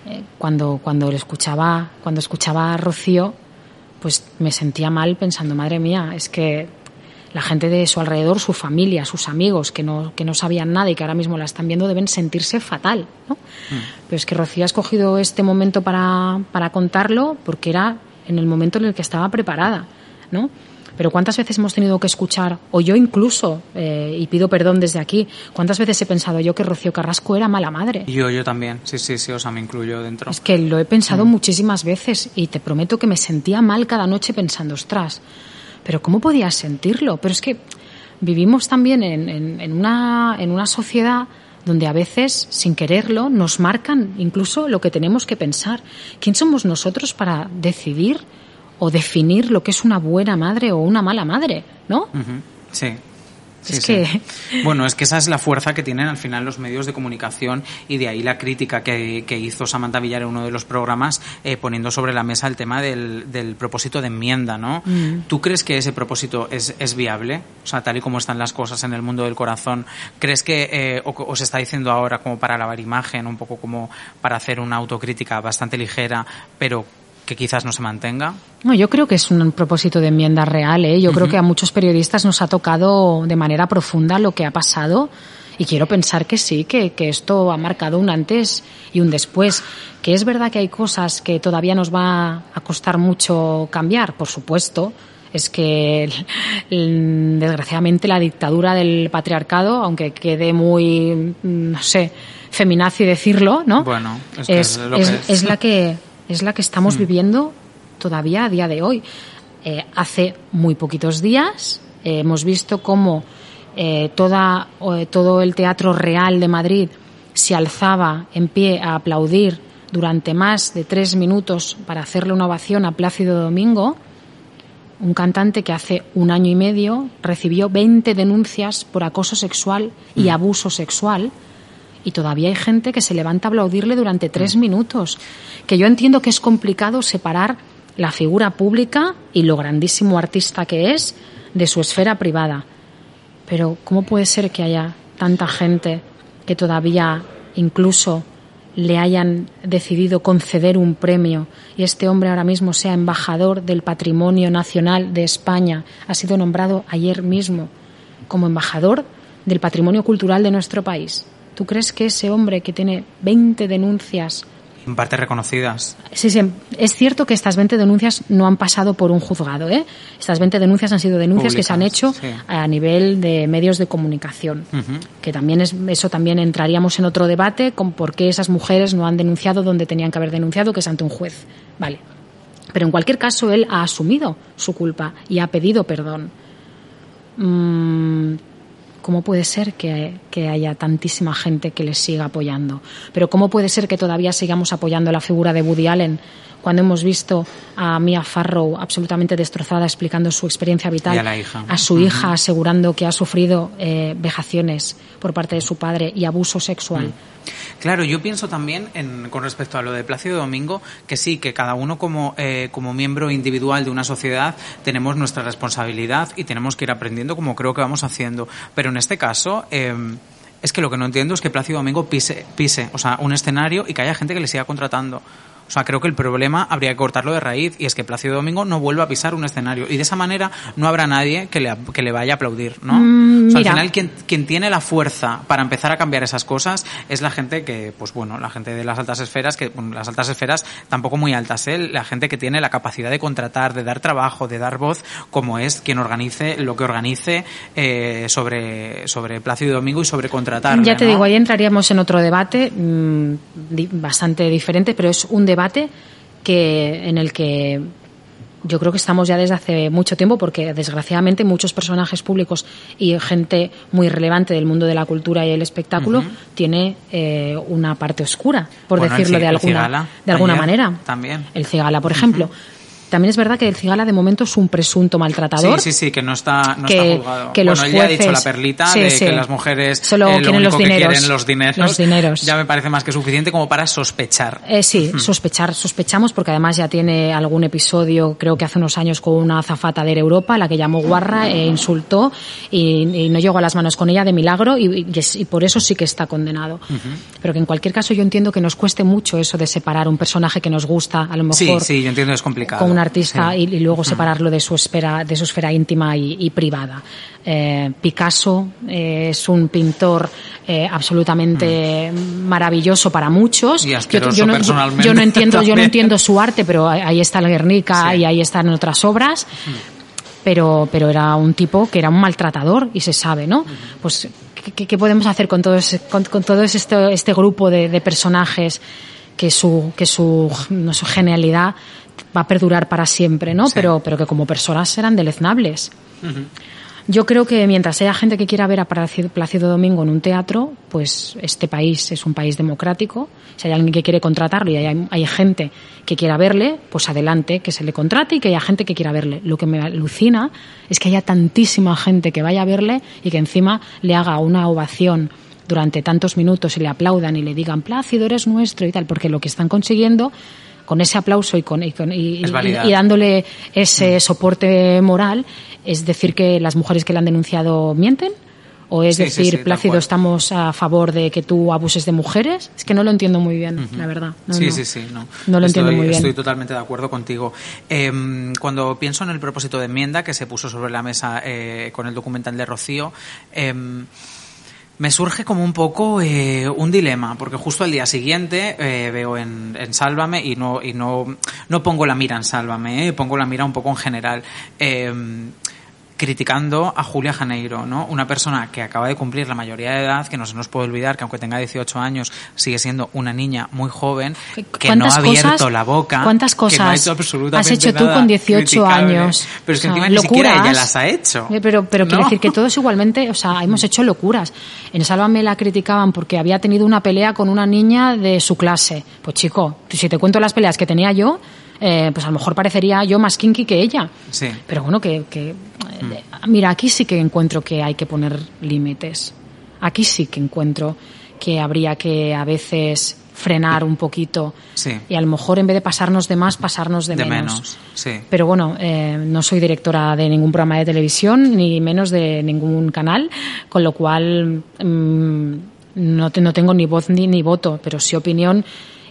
eh, cuando, cuando escuchaba, cuando escuchaba a Rocío, pues me sentía mal pensando, madre mía, es que la gente de su alrededor, su familia, sus amigos, que no, que no sabían nada y que ahora mismo la están viendo, deben sentirse fatal. ¿no? Mm. Pero es que Rocío ha escogido este momento para, para contarlo porque era en el momento en el que estaba preparada. ¿no? Pero ¿cuántas veces hemos tenido que escuchar, o yo incluso, eh, y pido perdón desde aquí, cuántas veces he pensado yo que Rocío Carrasco era mala madre? Yo, yo también, sí, sí, sí, o sea, me incluyo dentro. Es que lo he pensado mm. muchísimas veces y te prometo que me sentía mal cada noche pensando, ostras, pero ¿cómo podías sentirlo? Pero es que vivimos también en, una, en una sociedad donde a veces, sin quererlo, nos marcan incluso lo que tenemos que pensar. ¿Quién somos nosotros para decidir o definir lo que es una buena madre o una mala madre? ¿No? Sí es que... Bueno, es que esa es la fuerza que tienen al final los medios de comunicación y de ahí la crítica que, hizo Samantha Villar en uno de los programas eh, poniendo sobre la mesa el tema del, del propósito de enmienda, ¿no? Mm. ¿Tú crees que ese propósito es, es, viable? O sea, tal y como están las cosas en el mundo del corazón, ¿crees que eh, os está diciendo ahora como para lavar imagen, un poco como para hacer una autocrítica bastante ligera, pero que quizás no se mantenga? No, yo creo que es un propósito de enmienda real. ¿eh? Yo creo que a muchos periodistas nos ha tocado de manera profunda lo que ha pasado y quiero pensar que sí, que, que, esto ha marcado un antes y un después. Que es verdad que hay cosas que todavía nos va a costar mucho cambiar, por supuesto. Es que desgraciadamente la dictadura del patriarcado, aunque quede muy, no sé, feminazi decirlo, ¿no? Bueno, es, es la que es la que estamos mm. viviendo todavía a día de hoy. Eh, hace muy poquitos días eh, hemos visto cómo eh, toda, todo el Teatro Real de Madrid se alzaba en pie a aplaudir durante más de tres minutos para hacerle una ovación a Plácido Domingo, un cantante que hace un año y medio recibió 20 denuncias por acoso sexual y mm. abuso sexual y todavía hay gente que se levanta a aplaudirle durante tres mm. minutos. Que yo entiendo que es complicado separar la figura pública y lo grandísimo artista que es de su esfera privada. Pero ¿cómo puede ser que haya tanta gente que todavía incluso le hayan decidido conceder un premio y este hombre ahora mismo sea embajador del patrimonio nacional de España? Ha sido nombrado ayer mismo como embajador del patrimonio cultural de nuestro país. ¿Tú crees que ese hombre que tiene 20 denuncias en parte reconocidas. Sí, sí. Es cierto que estas 20 denuncias no han pasado por un juzgado. ¿eh? Estas 20 denuncias han sido denuncias que se han hecho a nivel de medios de comunicación. Que también es, eso también entraríamos en otro debate con por qué esas mujeres no han denunciado donde tenían que haber denunciado, que es ante un juez. Vale. Pero en cualquier caso, él ha asumido su culpa y ha pedido perdón. Mm, ¿Cómo puede ser que, haya tantísima gente que les siga apoyando? Pero ¿cómo puede ser que todavía sigamos apoyando la figura de Woody Allen cuando hemos visto a Mia Farrow absolutamente destrozada explicando su experiencia vital, a, su hija asegurando que ha sufrido eh, vejaciones por parte de su padre y abuso sexual? Mm. Claro, yo pienso también en, con respecto a lo de Plácido Domingo que sí, que cada uno como, eh, como miembro individual de una sociedad tenemos nuestra responsabilidad y tenemos que ir aprendiendo como creo que vamos haciendo. Pero en este caso, eh, es que lo que no entiendo es que Plácido Domingo pise, pise, o sea, un escenario y que haya gente que le siga contratando. O sea, creo que el problema habría que cortarlo de raíz y es que Plácido Domingo no vuelva a pisar un escenario y de esa manera no habrá nadie que le, que le vaya a aplaudir, ¿no? Mm, o sea, al final quien, quien tiene la fuerza para empezar a cambiar esas cosas es la gente que, pues bueno, la gente de las altas esferas, que bueno, las altas esferas tampoco muy altas, ¿eh? La gente que tiene la capacidad de contratar, de dar trabajo, de dar voz, como es quien organice lo que organice eh, sobre, sobre Plácido Domingo y sobre contratar. Ya te digo, ahí entraríamos en otro debate mmm, bastante diferente, pero es un debate debate que, en el que yo creo que estamos ya desde hace mucho tiempo porque desgraciadamente muchos personajes públicos y gente muy relevante del mundo de la cultura y el espectáculo uh -huh. tiene eh, una parte oscura, por bueno, decirlo el, de alguna, de alguna ayer, manera. También. El Cigala, por uh -huh. ejemplo. También es verdad que el Cigala de momento es un presunto maltratador. Sí, sí, sí, que no está, no que, está juzgado. Que bueno, los él jueces, ya ha dicho la perlita sí, de sí. que las mujeres solo eh, lo quieren los dineros, que quieren los dineros. Los dineros. Ya me parece más que suficiente como para sospechar. Eh, sí, hmm. sospechar, sospechamos porque además ya tiene algún episodio, creo que hace unos años con una azafata de Air Europa, la que llamó guarra e insultó y, y, no llegó a las manos con ella de milagro y, y, y por eso sí que está condenado. Uh -huh. Pero que en cualquier caso yo entiendo que nos cueste mucho eso de separar un personaje que nos gusta, a lo mejor. Sí, sí, yo entiendo es complicado. Con un artista sí. y, y, luego separarlo de su esfera, de su esfera íntima y, y privada. Eh, Picasso eh, es un pintor eh, absolutamente mm. maravilloso para muchos. Y yo, yo, no, personalmente yo, no, entiendo, yo no entiendo su arte, pero ahí está el Guernica sí. y ahí están otras obras. Mm. Pero, pero era un tipo que era un maltratador y se sabe, ¿no? Pues, ¿qué, qué podemos hacer con todo, ese, con, con todo este, este grupo de, de personajes que su, que su, no, su genialidad va a perdurar para siempre, ¿no? Sí. Pero, pero que como personas eran deleznables. Uh -huh. Yo creo que mientras haya gente que quiera ver a Plácido Domingo en un teatro, pues este país es un país democrático. Si hay alguien que quiere contratarlo y hay, hay, gente que quiera verle, pues adelante, que se le contrate y que haya gente que quiera verle. Lo que me alucina es que haya tantísima gente que vaya a verle y que encima le haga una ovación durante tantos minutos y le aplaudan y le digan Plácido eres nuestro y tal, porque lo que están consiguiendo con ese aplauso y, con, y, con, y, y dándole ese mm. soporte moral, es decir que las mujeres que le han denunciado mienten. ¿O es sí, decir, sí, sí, Plácido, estamos a favor de que tú abuses de mujeres? Es que no lo entiendo muy bien, uh -huh. la verdad. No, sí, no. sí, sí. No, no lo estoy, entiendo muy bien. Estoy totalmente de acuerdo contigo. Eh, cuando pienso en el propósito de enmienda que se puso sobre la mesa eh, con el documental de Rocío, eh, me surge como un poco eh, un dilema, porque justo al día siguiente eh, veo en, en, Sálvame y no y no no pongo la mira en Sálvame, eh, pongo la mira un poco en general. Criticando a Julia Janeiro, ¿no? Una persona que acaba de cumplir la mayoría de edad, que no se nos puede olvidar que aunque tenga 18 años sigue siendo una niña muy joven, que no ha abierto cosas, la boca, ¿cuántas cosas que no ha hecho absolutamente has hecho tú con 18 años? Pero es que o sea, encima locuras, ni siquiera ella las ha hecho. Eh, Pero, pero ¿no? quiero decir que todos igualmente, o sea, hemos hecho locuras. En Sálvame la criticaban porque había tenido una pelea con una niña de su clase. Pues chico, si te cuento las peleas que tenía yo, eh, pues a lo mejor parecería yo más kinky que ella. Sí. Pero bueno, que, que mm. mira, aquí sí que encuentro que hay que poner límites. Aquí sí que encuentro que habría que a veces frenar un poquito sí. y a lo mejor en vez de pasarnos de más, pasarnos de, de menos. menos sí. Pero bueno, eh, no soy directora de ningún programa de televisión ni menos de ningún canal, con lo cual mmm, no, te, no tengo ni voz ni, ni voto, pero sí opinión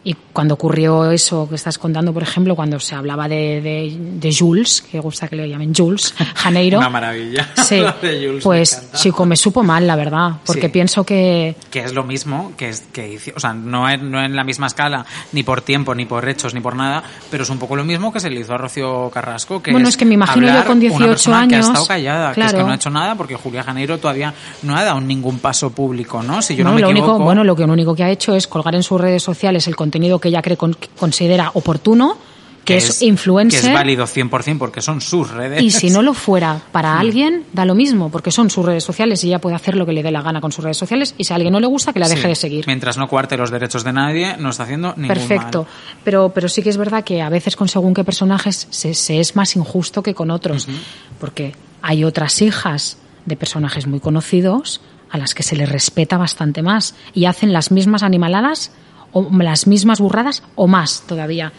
Y cuando ocurrió eso que estás contando, por ejemplo, cuando se hablaba de, de, de Jules, que gusta que le llamen Jules, Janeiro. Una maravilla. Sí, De Jules, pues me chico, me supo mal, la verdad, porque Sí. pienso que que es lo mismo que es que o sea no en, no en la misma escala ni por tiempo ni por hechos ni por nada pero es un poco lo mismo que se le hizo a Rocío Carrasco que Bueno, es que me imagino yo con una 18 persona que ha años, estado callada que es que claro. no ha hecho nada porque Julia Janeiro todavía no ha dado ningún paso público no si yo no, Bueno, me lo equivoco único, bueno, lo que lo único que ha hecho es colgar en sus redes sociales el contenido que ella cree con- que considera oportuno, que, es, influencer. que es válido 100% porque son sus redes Y si no lo fuera para alguien, da lo mismo, porque son sus redes sociales y ella puede hacer lo que le dé la gana con sus redes sociales y si a alguien no le gusta, que la deje Sí. de seguir. mientras no cuarte los derechos de nadie no está haciendo ningún Perfecto. mal. Pero, pero sí que es verdad que a veces con según qué personajes se, se es más injusto que con otros. Porque hay otras hijas de personajes muy conocidos a las que se les respeta bastante más y hacen las mismas animaladas o las mismas burradas o más todavía.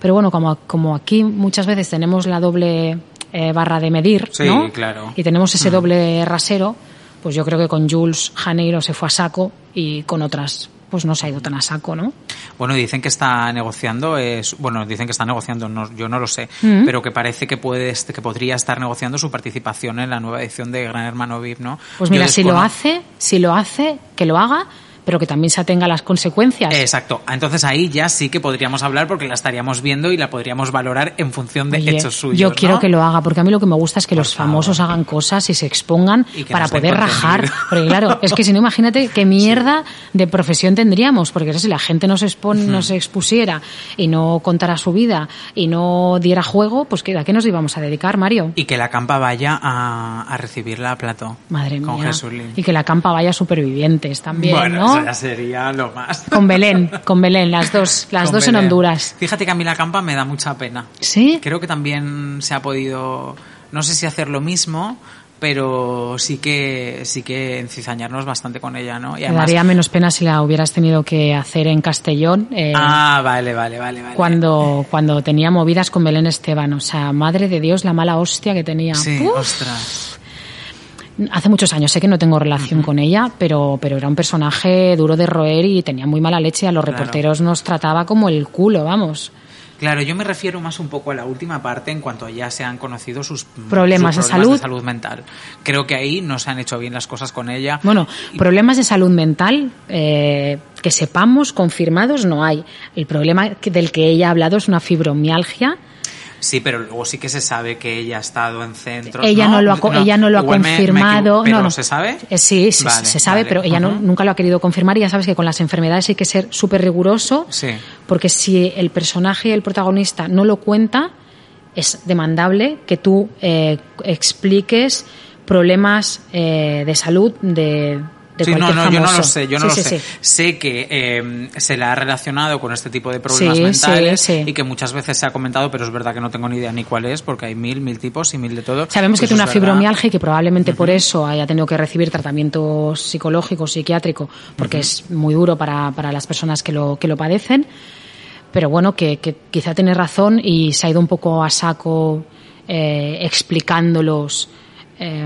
Pero bueno, como, como aquí muchas veces tenemos la doble eh, barra de medir, Sí, ¿no? claro. Y tenemos ese doble rasero, pues yo creo que con Jules Janeiro se fue a saco y con otras pues no se ha ido tan a saco, ¿no? Bueno, dicen que está negociando, es, bueno, dicen que está negociando, no, yo no lo sé, pero que parece que puede, que podría estar negociando su participación en la nueva edición de Gran Hermano VIP, ¿no? Pues mira, si lo hace, si lo hace, que lo haga, pero que también se atenga a las consecuencias. Exacto. Entonces ahí ya sí que podríamos hablar porque la estaríamos viendo y la podríamos valorar en función de Oye, hechos suyos. yo quiero ¿no? que lo haga, porque a mí lo que me gusta es que Por los favor. famosos hagan cosas y se expongan Y para poder contenido. rajar. Porque claro, es que si no, imagínate qué mierda de profesión tendríamos, porque si la gente no se, expone, no se expusiera y no contara su vida y no diera juego, pues ¿qué- ¿a qué nos íbamos a dedicar, Mario? Y que la campa vaya a, a recibirla a plato. Madre con mía. Jesulín. Y que la campa vaya supervivientes también, bueno, ¿no? Eso ya sería lo más. Con Belén, con Belén, las dos, las Con dos en Belén. Honduras. Fíjate que a mí la campa me da mucha pena. ¿Sí? Creo que también se ha podido, no sé si hacer lo mismo, pero sí que sí que encizañarnos bastante con ella, ¿no? Y además, daría menos pena si la hubieras tenido que hacer en Castellón. eh, ah, vale, vale, vale, vale. cuando, cuando tenía movidas con Belén Esteban. O sea, madre de Dios, la mala hostia que tenía. Sí, Uf. ostras. Hace muchos años, sé que no tengo relación con ella, pero, pero era un personaje duro de roer y tenía muy mala leche. A los Claro. reporteros nos trataba como el culo, vamos. Claro, yo me refiero más un poco a la última parte en cuanto ya se han conocido sus Problemas sus de salud. salud mental. Creo que ahí no se han hecho bien las cosas con ella. Bueno, problemas de salud mental eh, que sepamos confirmados no hay. El problema del que ella ha hablado es una fibromialgia. Sí, pero luego sí que se sabe que ella ha estado en centros. Ella no, lo ha, co- ella no lo ha igual me- me confirmado. equivo- ¿Pero no, no. se sabe? Eh, sí, Vale, se sabe, vale, pero ella no- ujú. nunca lo ha querido confirmar y ya sabes que con las enfermedades hay que ser súper riguroso. Sí. Porque si el personaje, el protagonista, no lo cuenta, es demandable que tú eh, expliques problemas eh, de salud de, de Sí, no, no, yo no lo sé, yo no Sí, lo sí, sé. Sé que eh, se la ha relacionado con este tipo de problemas mentales y que muchas veces se ha comentado, pero es verdad que no tengo ni idea ni cuál es, porque hay mil, mil tipos y mil de todo. Sabemos que tiene una fibromialgia y que probablemente por eso haya tenido que recibir tratamiento psicológico, psiquiátrico, porque es muy duro para, para las personas que lo, que lo padecen. Pero bueno, que, que quizá tiene razón y se ha ido un poco a saco eh, explicándolos eh,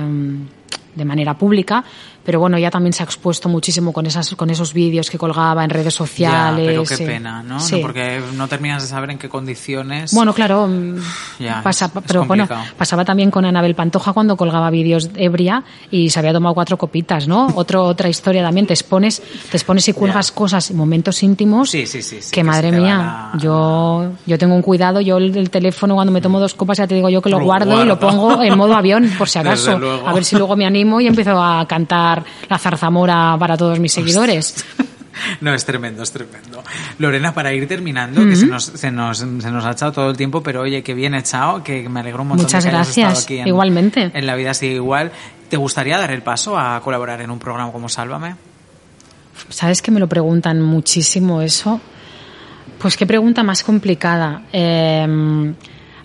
de manera pública. Pero bueno, ella también se ha expuesto muchísimo con, esas, con esos vídeos que colgaba en redes Ya, sociales. pero qué sí. pena, ¿no? Sí. No, Porque no terminas de saber en qué condiciones. Bueno, claro, mm, Ya, pasa- es- es pero bueno, pasaba también con Anabel Pantoja cuando colgaba vídeos ebria y se había tomado cuatro copitas, ¿no? Otro, otra historia también, te expones, te expones y cuelgas cosas, momentos íntimos. Sí, sí, sí, sí, que que madre mía, la- yo, yo tengo un cuidado, yo el, el teléfono cuando me tomo dos copas ya te digo yo que lo, Lo guardo y lo pongo en modo avión, por si acaso. A ver si luego me animo y empiezo a cantar la zarzamora para todos mis seguidores. No, es tremendo, es tremendo. Lorena, para ir terminando, que se nos, se, nos, se nos ha echado todo el tiempo, pero oye, que bien echado, que me alegro un montón Muchas de que hayas gracias, estado aquí en, igualmente. En La Vida Sigue Igual. ¿Te gustaría dar el paso a colaborar en un programa como Sálvame? ¿Sabes que me lo preguntan muchísimo eso? Pues qué pregunta más complicada. Eh,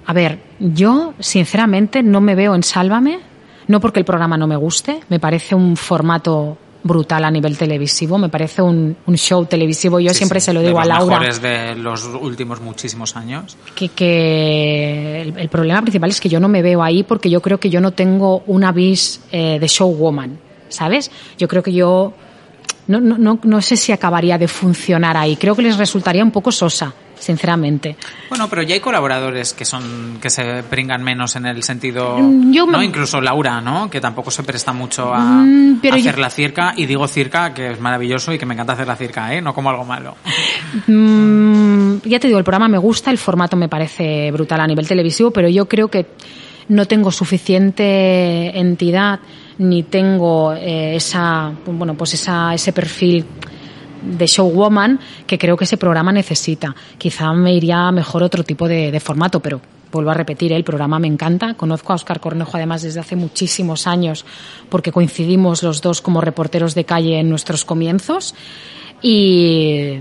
a ver, yo sinceramente no me veo en Sálvame, no porque el programa no me guste, me parece un formato brutal a nivel televisivo, me parece un, un show televisivo. Yo Sí, siempre sí, se lo de digo a los Laura mejores de los últimos muchísimos años. que, que el, el problema principal es que yo no me veo ahí porque yo creo que yo no tengo una vis eh, de showwoman, ¿sabes? Yo creo que yo no, no, no, no sé si acabaría de funcionar ahí. Creo que les resultaría un poco sosa sinceramente. Bueno, pero ya hay colaboradores que son que se pringan menos en el sentido, mm, ¿no? Incluso Laura, ¿no? Que tampoco se presta mucho a, mm, hacer la circa y digo circa que es maravilloso y que me encanta hacer la circa, ¿eh? No como algo malo. Mm, ya te digo, el programa me gusta, el formato me parece brutal a nivel televisivo, pero yo creo que no tengo suficiente entidad ni tengo eh, esa bueno pues esa, ese perfil de showwoman que creo que ese programa necesita. Quizá me iría mejor otro tipo de, formato, pero vuelvo a repetir, ¿eh? el programa me encanta. Conozco a Oscar Cornejo además desde hace muchísimos años porque coincidimos los dos como reporteros de calle en nuestros comienzos y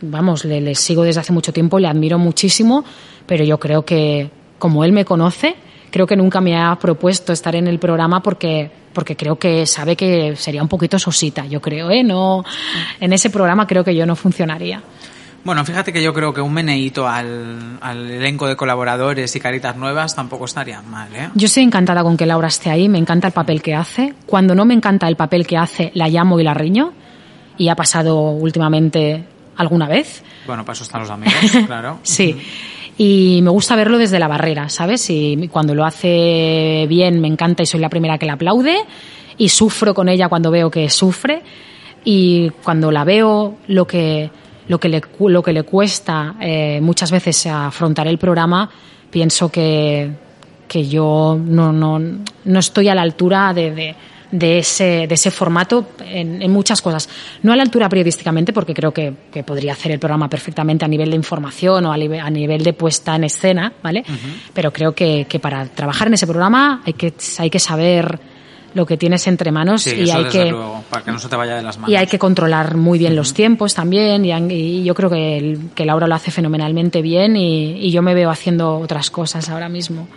vamos, le, le sigo desde hace mucho tiempo, le admiro muchísimo, pero yo creo que como él me conoce, creo que nunca me ha propuesto estar en el programa porque porque creo que sabe que sería un poquito sosita, yo creo, ¿eh? No, en ese programa creo que yo no funcionaría. Bueno, fíjate que yo creo que un meneíto al, al, elenco de colaboradores y caritas nuevas tampoco estaría mal, ¿eh? Yo estoy encantada con que Laura esté ahí, me encanta el papel que hace. Cuando no me encanta el papel que hace, la llamo y la riño. Y ha pasado últimamente alguna vez. Bueno, para eso están los amigos, claro. sí y me gusta verlo desde la barrera, ¿sabes? Y cuando lo hace bien me encanta y soy la primera que la aplaude y sufro con ella cuando veo que sufre y cuando la veo lo que lo que le, lo que le cuesta eh, muchas veces afrontar el programa pienso que, que yo no, no, no estoy a la altura de de ese, de ese formato en, muchas cosas. No a la altura periodísticamente, porque creo que, podría hacer el programa perfectamente a nivel de información o a, nivel de puesta en escena, ¿vale? Pero creo que, que, para trabajar en ese programa hay que, hay que saber lo que tienes entre manos y hay que, para que no se te vaya de las manos. y hay que controlar muy bien los tiempos también y, yo creo que, que Laura lo hace fenomenalmente bien y, y yo me veo haciendo otras cosas ahora mismo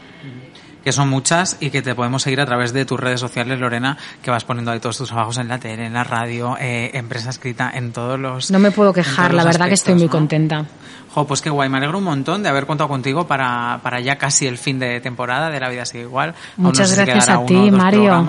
que son muchas y que te podemos seguir a través de tus redes sociales, Lorena, que vas poniendo ahí todos tus trabajos en la tele, en la radio, eh, empresa escrita, en todos los... No me puedo quejar, la verdad que estoy muy contenta pues qué guay, me alegro un montón de haber contado contigo para, para ya casi el fin de temporada de La Vida Sigue Igual. Muchas gracias a ti, Mario.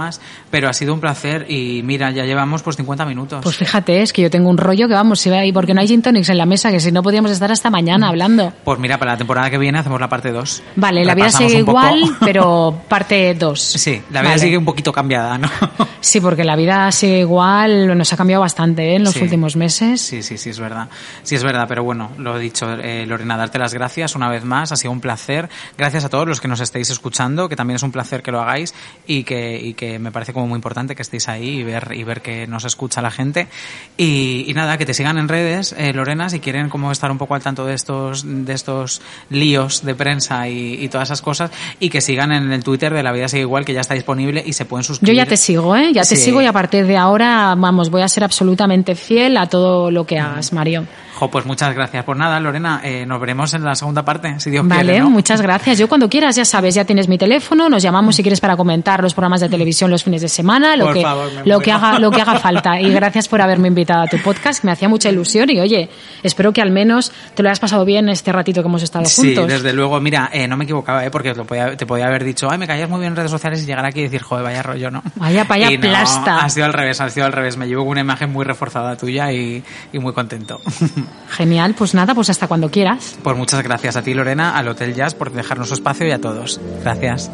pero ha sido un placer y mira, ya llevamos pues 50 minutos. Pues fíjate, es que yo tengo un rollo que vamos, si ahí porque no hay gin tonics en la mesa, que si no podíamos estar hasta mañana hablando. Pues mira, para la temporada que viene hacemos la parte 2. Vale, La Vida Sigue Igual, pero parte 2. Sí, La Vida sigue un poquito cambiada, ¿no? sí, porque La Vida Sigue Igual nos ha cambiado bastante ¿eh? en los últimos meses. Sí, sí, sí, es verdad. Sí, es verdad, pero bueno, lo he dicho, eh, Lorena, darte las gracias una vez más. Ha sido un placer. Gracias a todos los que nos estéis escuchando, que también es un placer que lo hagáis y que, y que me parece como muy importante que estéis ahí y ver, y ver que nos escucha la gente. Y, nada, que te sigan en redes, eh, Lorena, si quieren como estar un poco al tanto de estos, de estos líos de prensa y, todas esas cosas. Y que sigan en el Twitter de La Vida Sigue Igual, que ya está disponible y se pueden suscribir. Yo ya te sigo, ¿eh? Ya te sigo y a partir de ahora, vamos, voy a ser absolutamente fiel a todo lo que hagas, Mario. Jo, pues muchas gracias. Por nada, Lorena, eh, nos veremos en la segunda parte, si Dios vale, quiere. Vale, muchas gracias. Yo cuando quieras, ya sabes, ya tienes mi teléfono, nos llamamos si quieres para comentar los programas de televisión los fines de semana, lo, que, lo que, haga, lo que haga falta. Y gracias por haberme invitado a tu podcast, que me hacía mucha ilusión. Y oye, espero que al menos te lo hayas pasado bien este ratito que hemos estado juntos. Sí, desde luego. Mira, eh, no me equivocaba, eh, porque te podía haber dicho, ay, me caías muy bien en redes sociales y llegar aquí y decir, joder, vaya rollo, ¿no? Vaya, vaya plasta. ha sido al revés, ha sido al revés. Me llevo una imagen muy reforzada tuya y, y muy contento. Genial, pues nada, pues hasta cuando quieras. Pues muchas gracias a ti, Lorena, al Hotel Jazz por dejarnos su espacio y a todos. Gracias.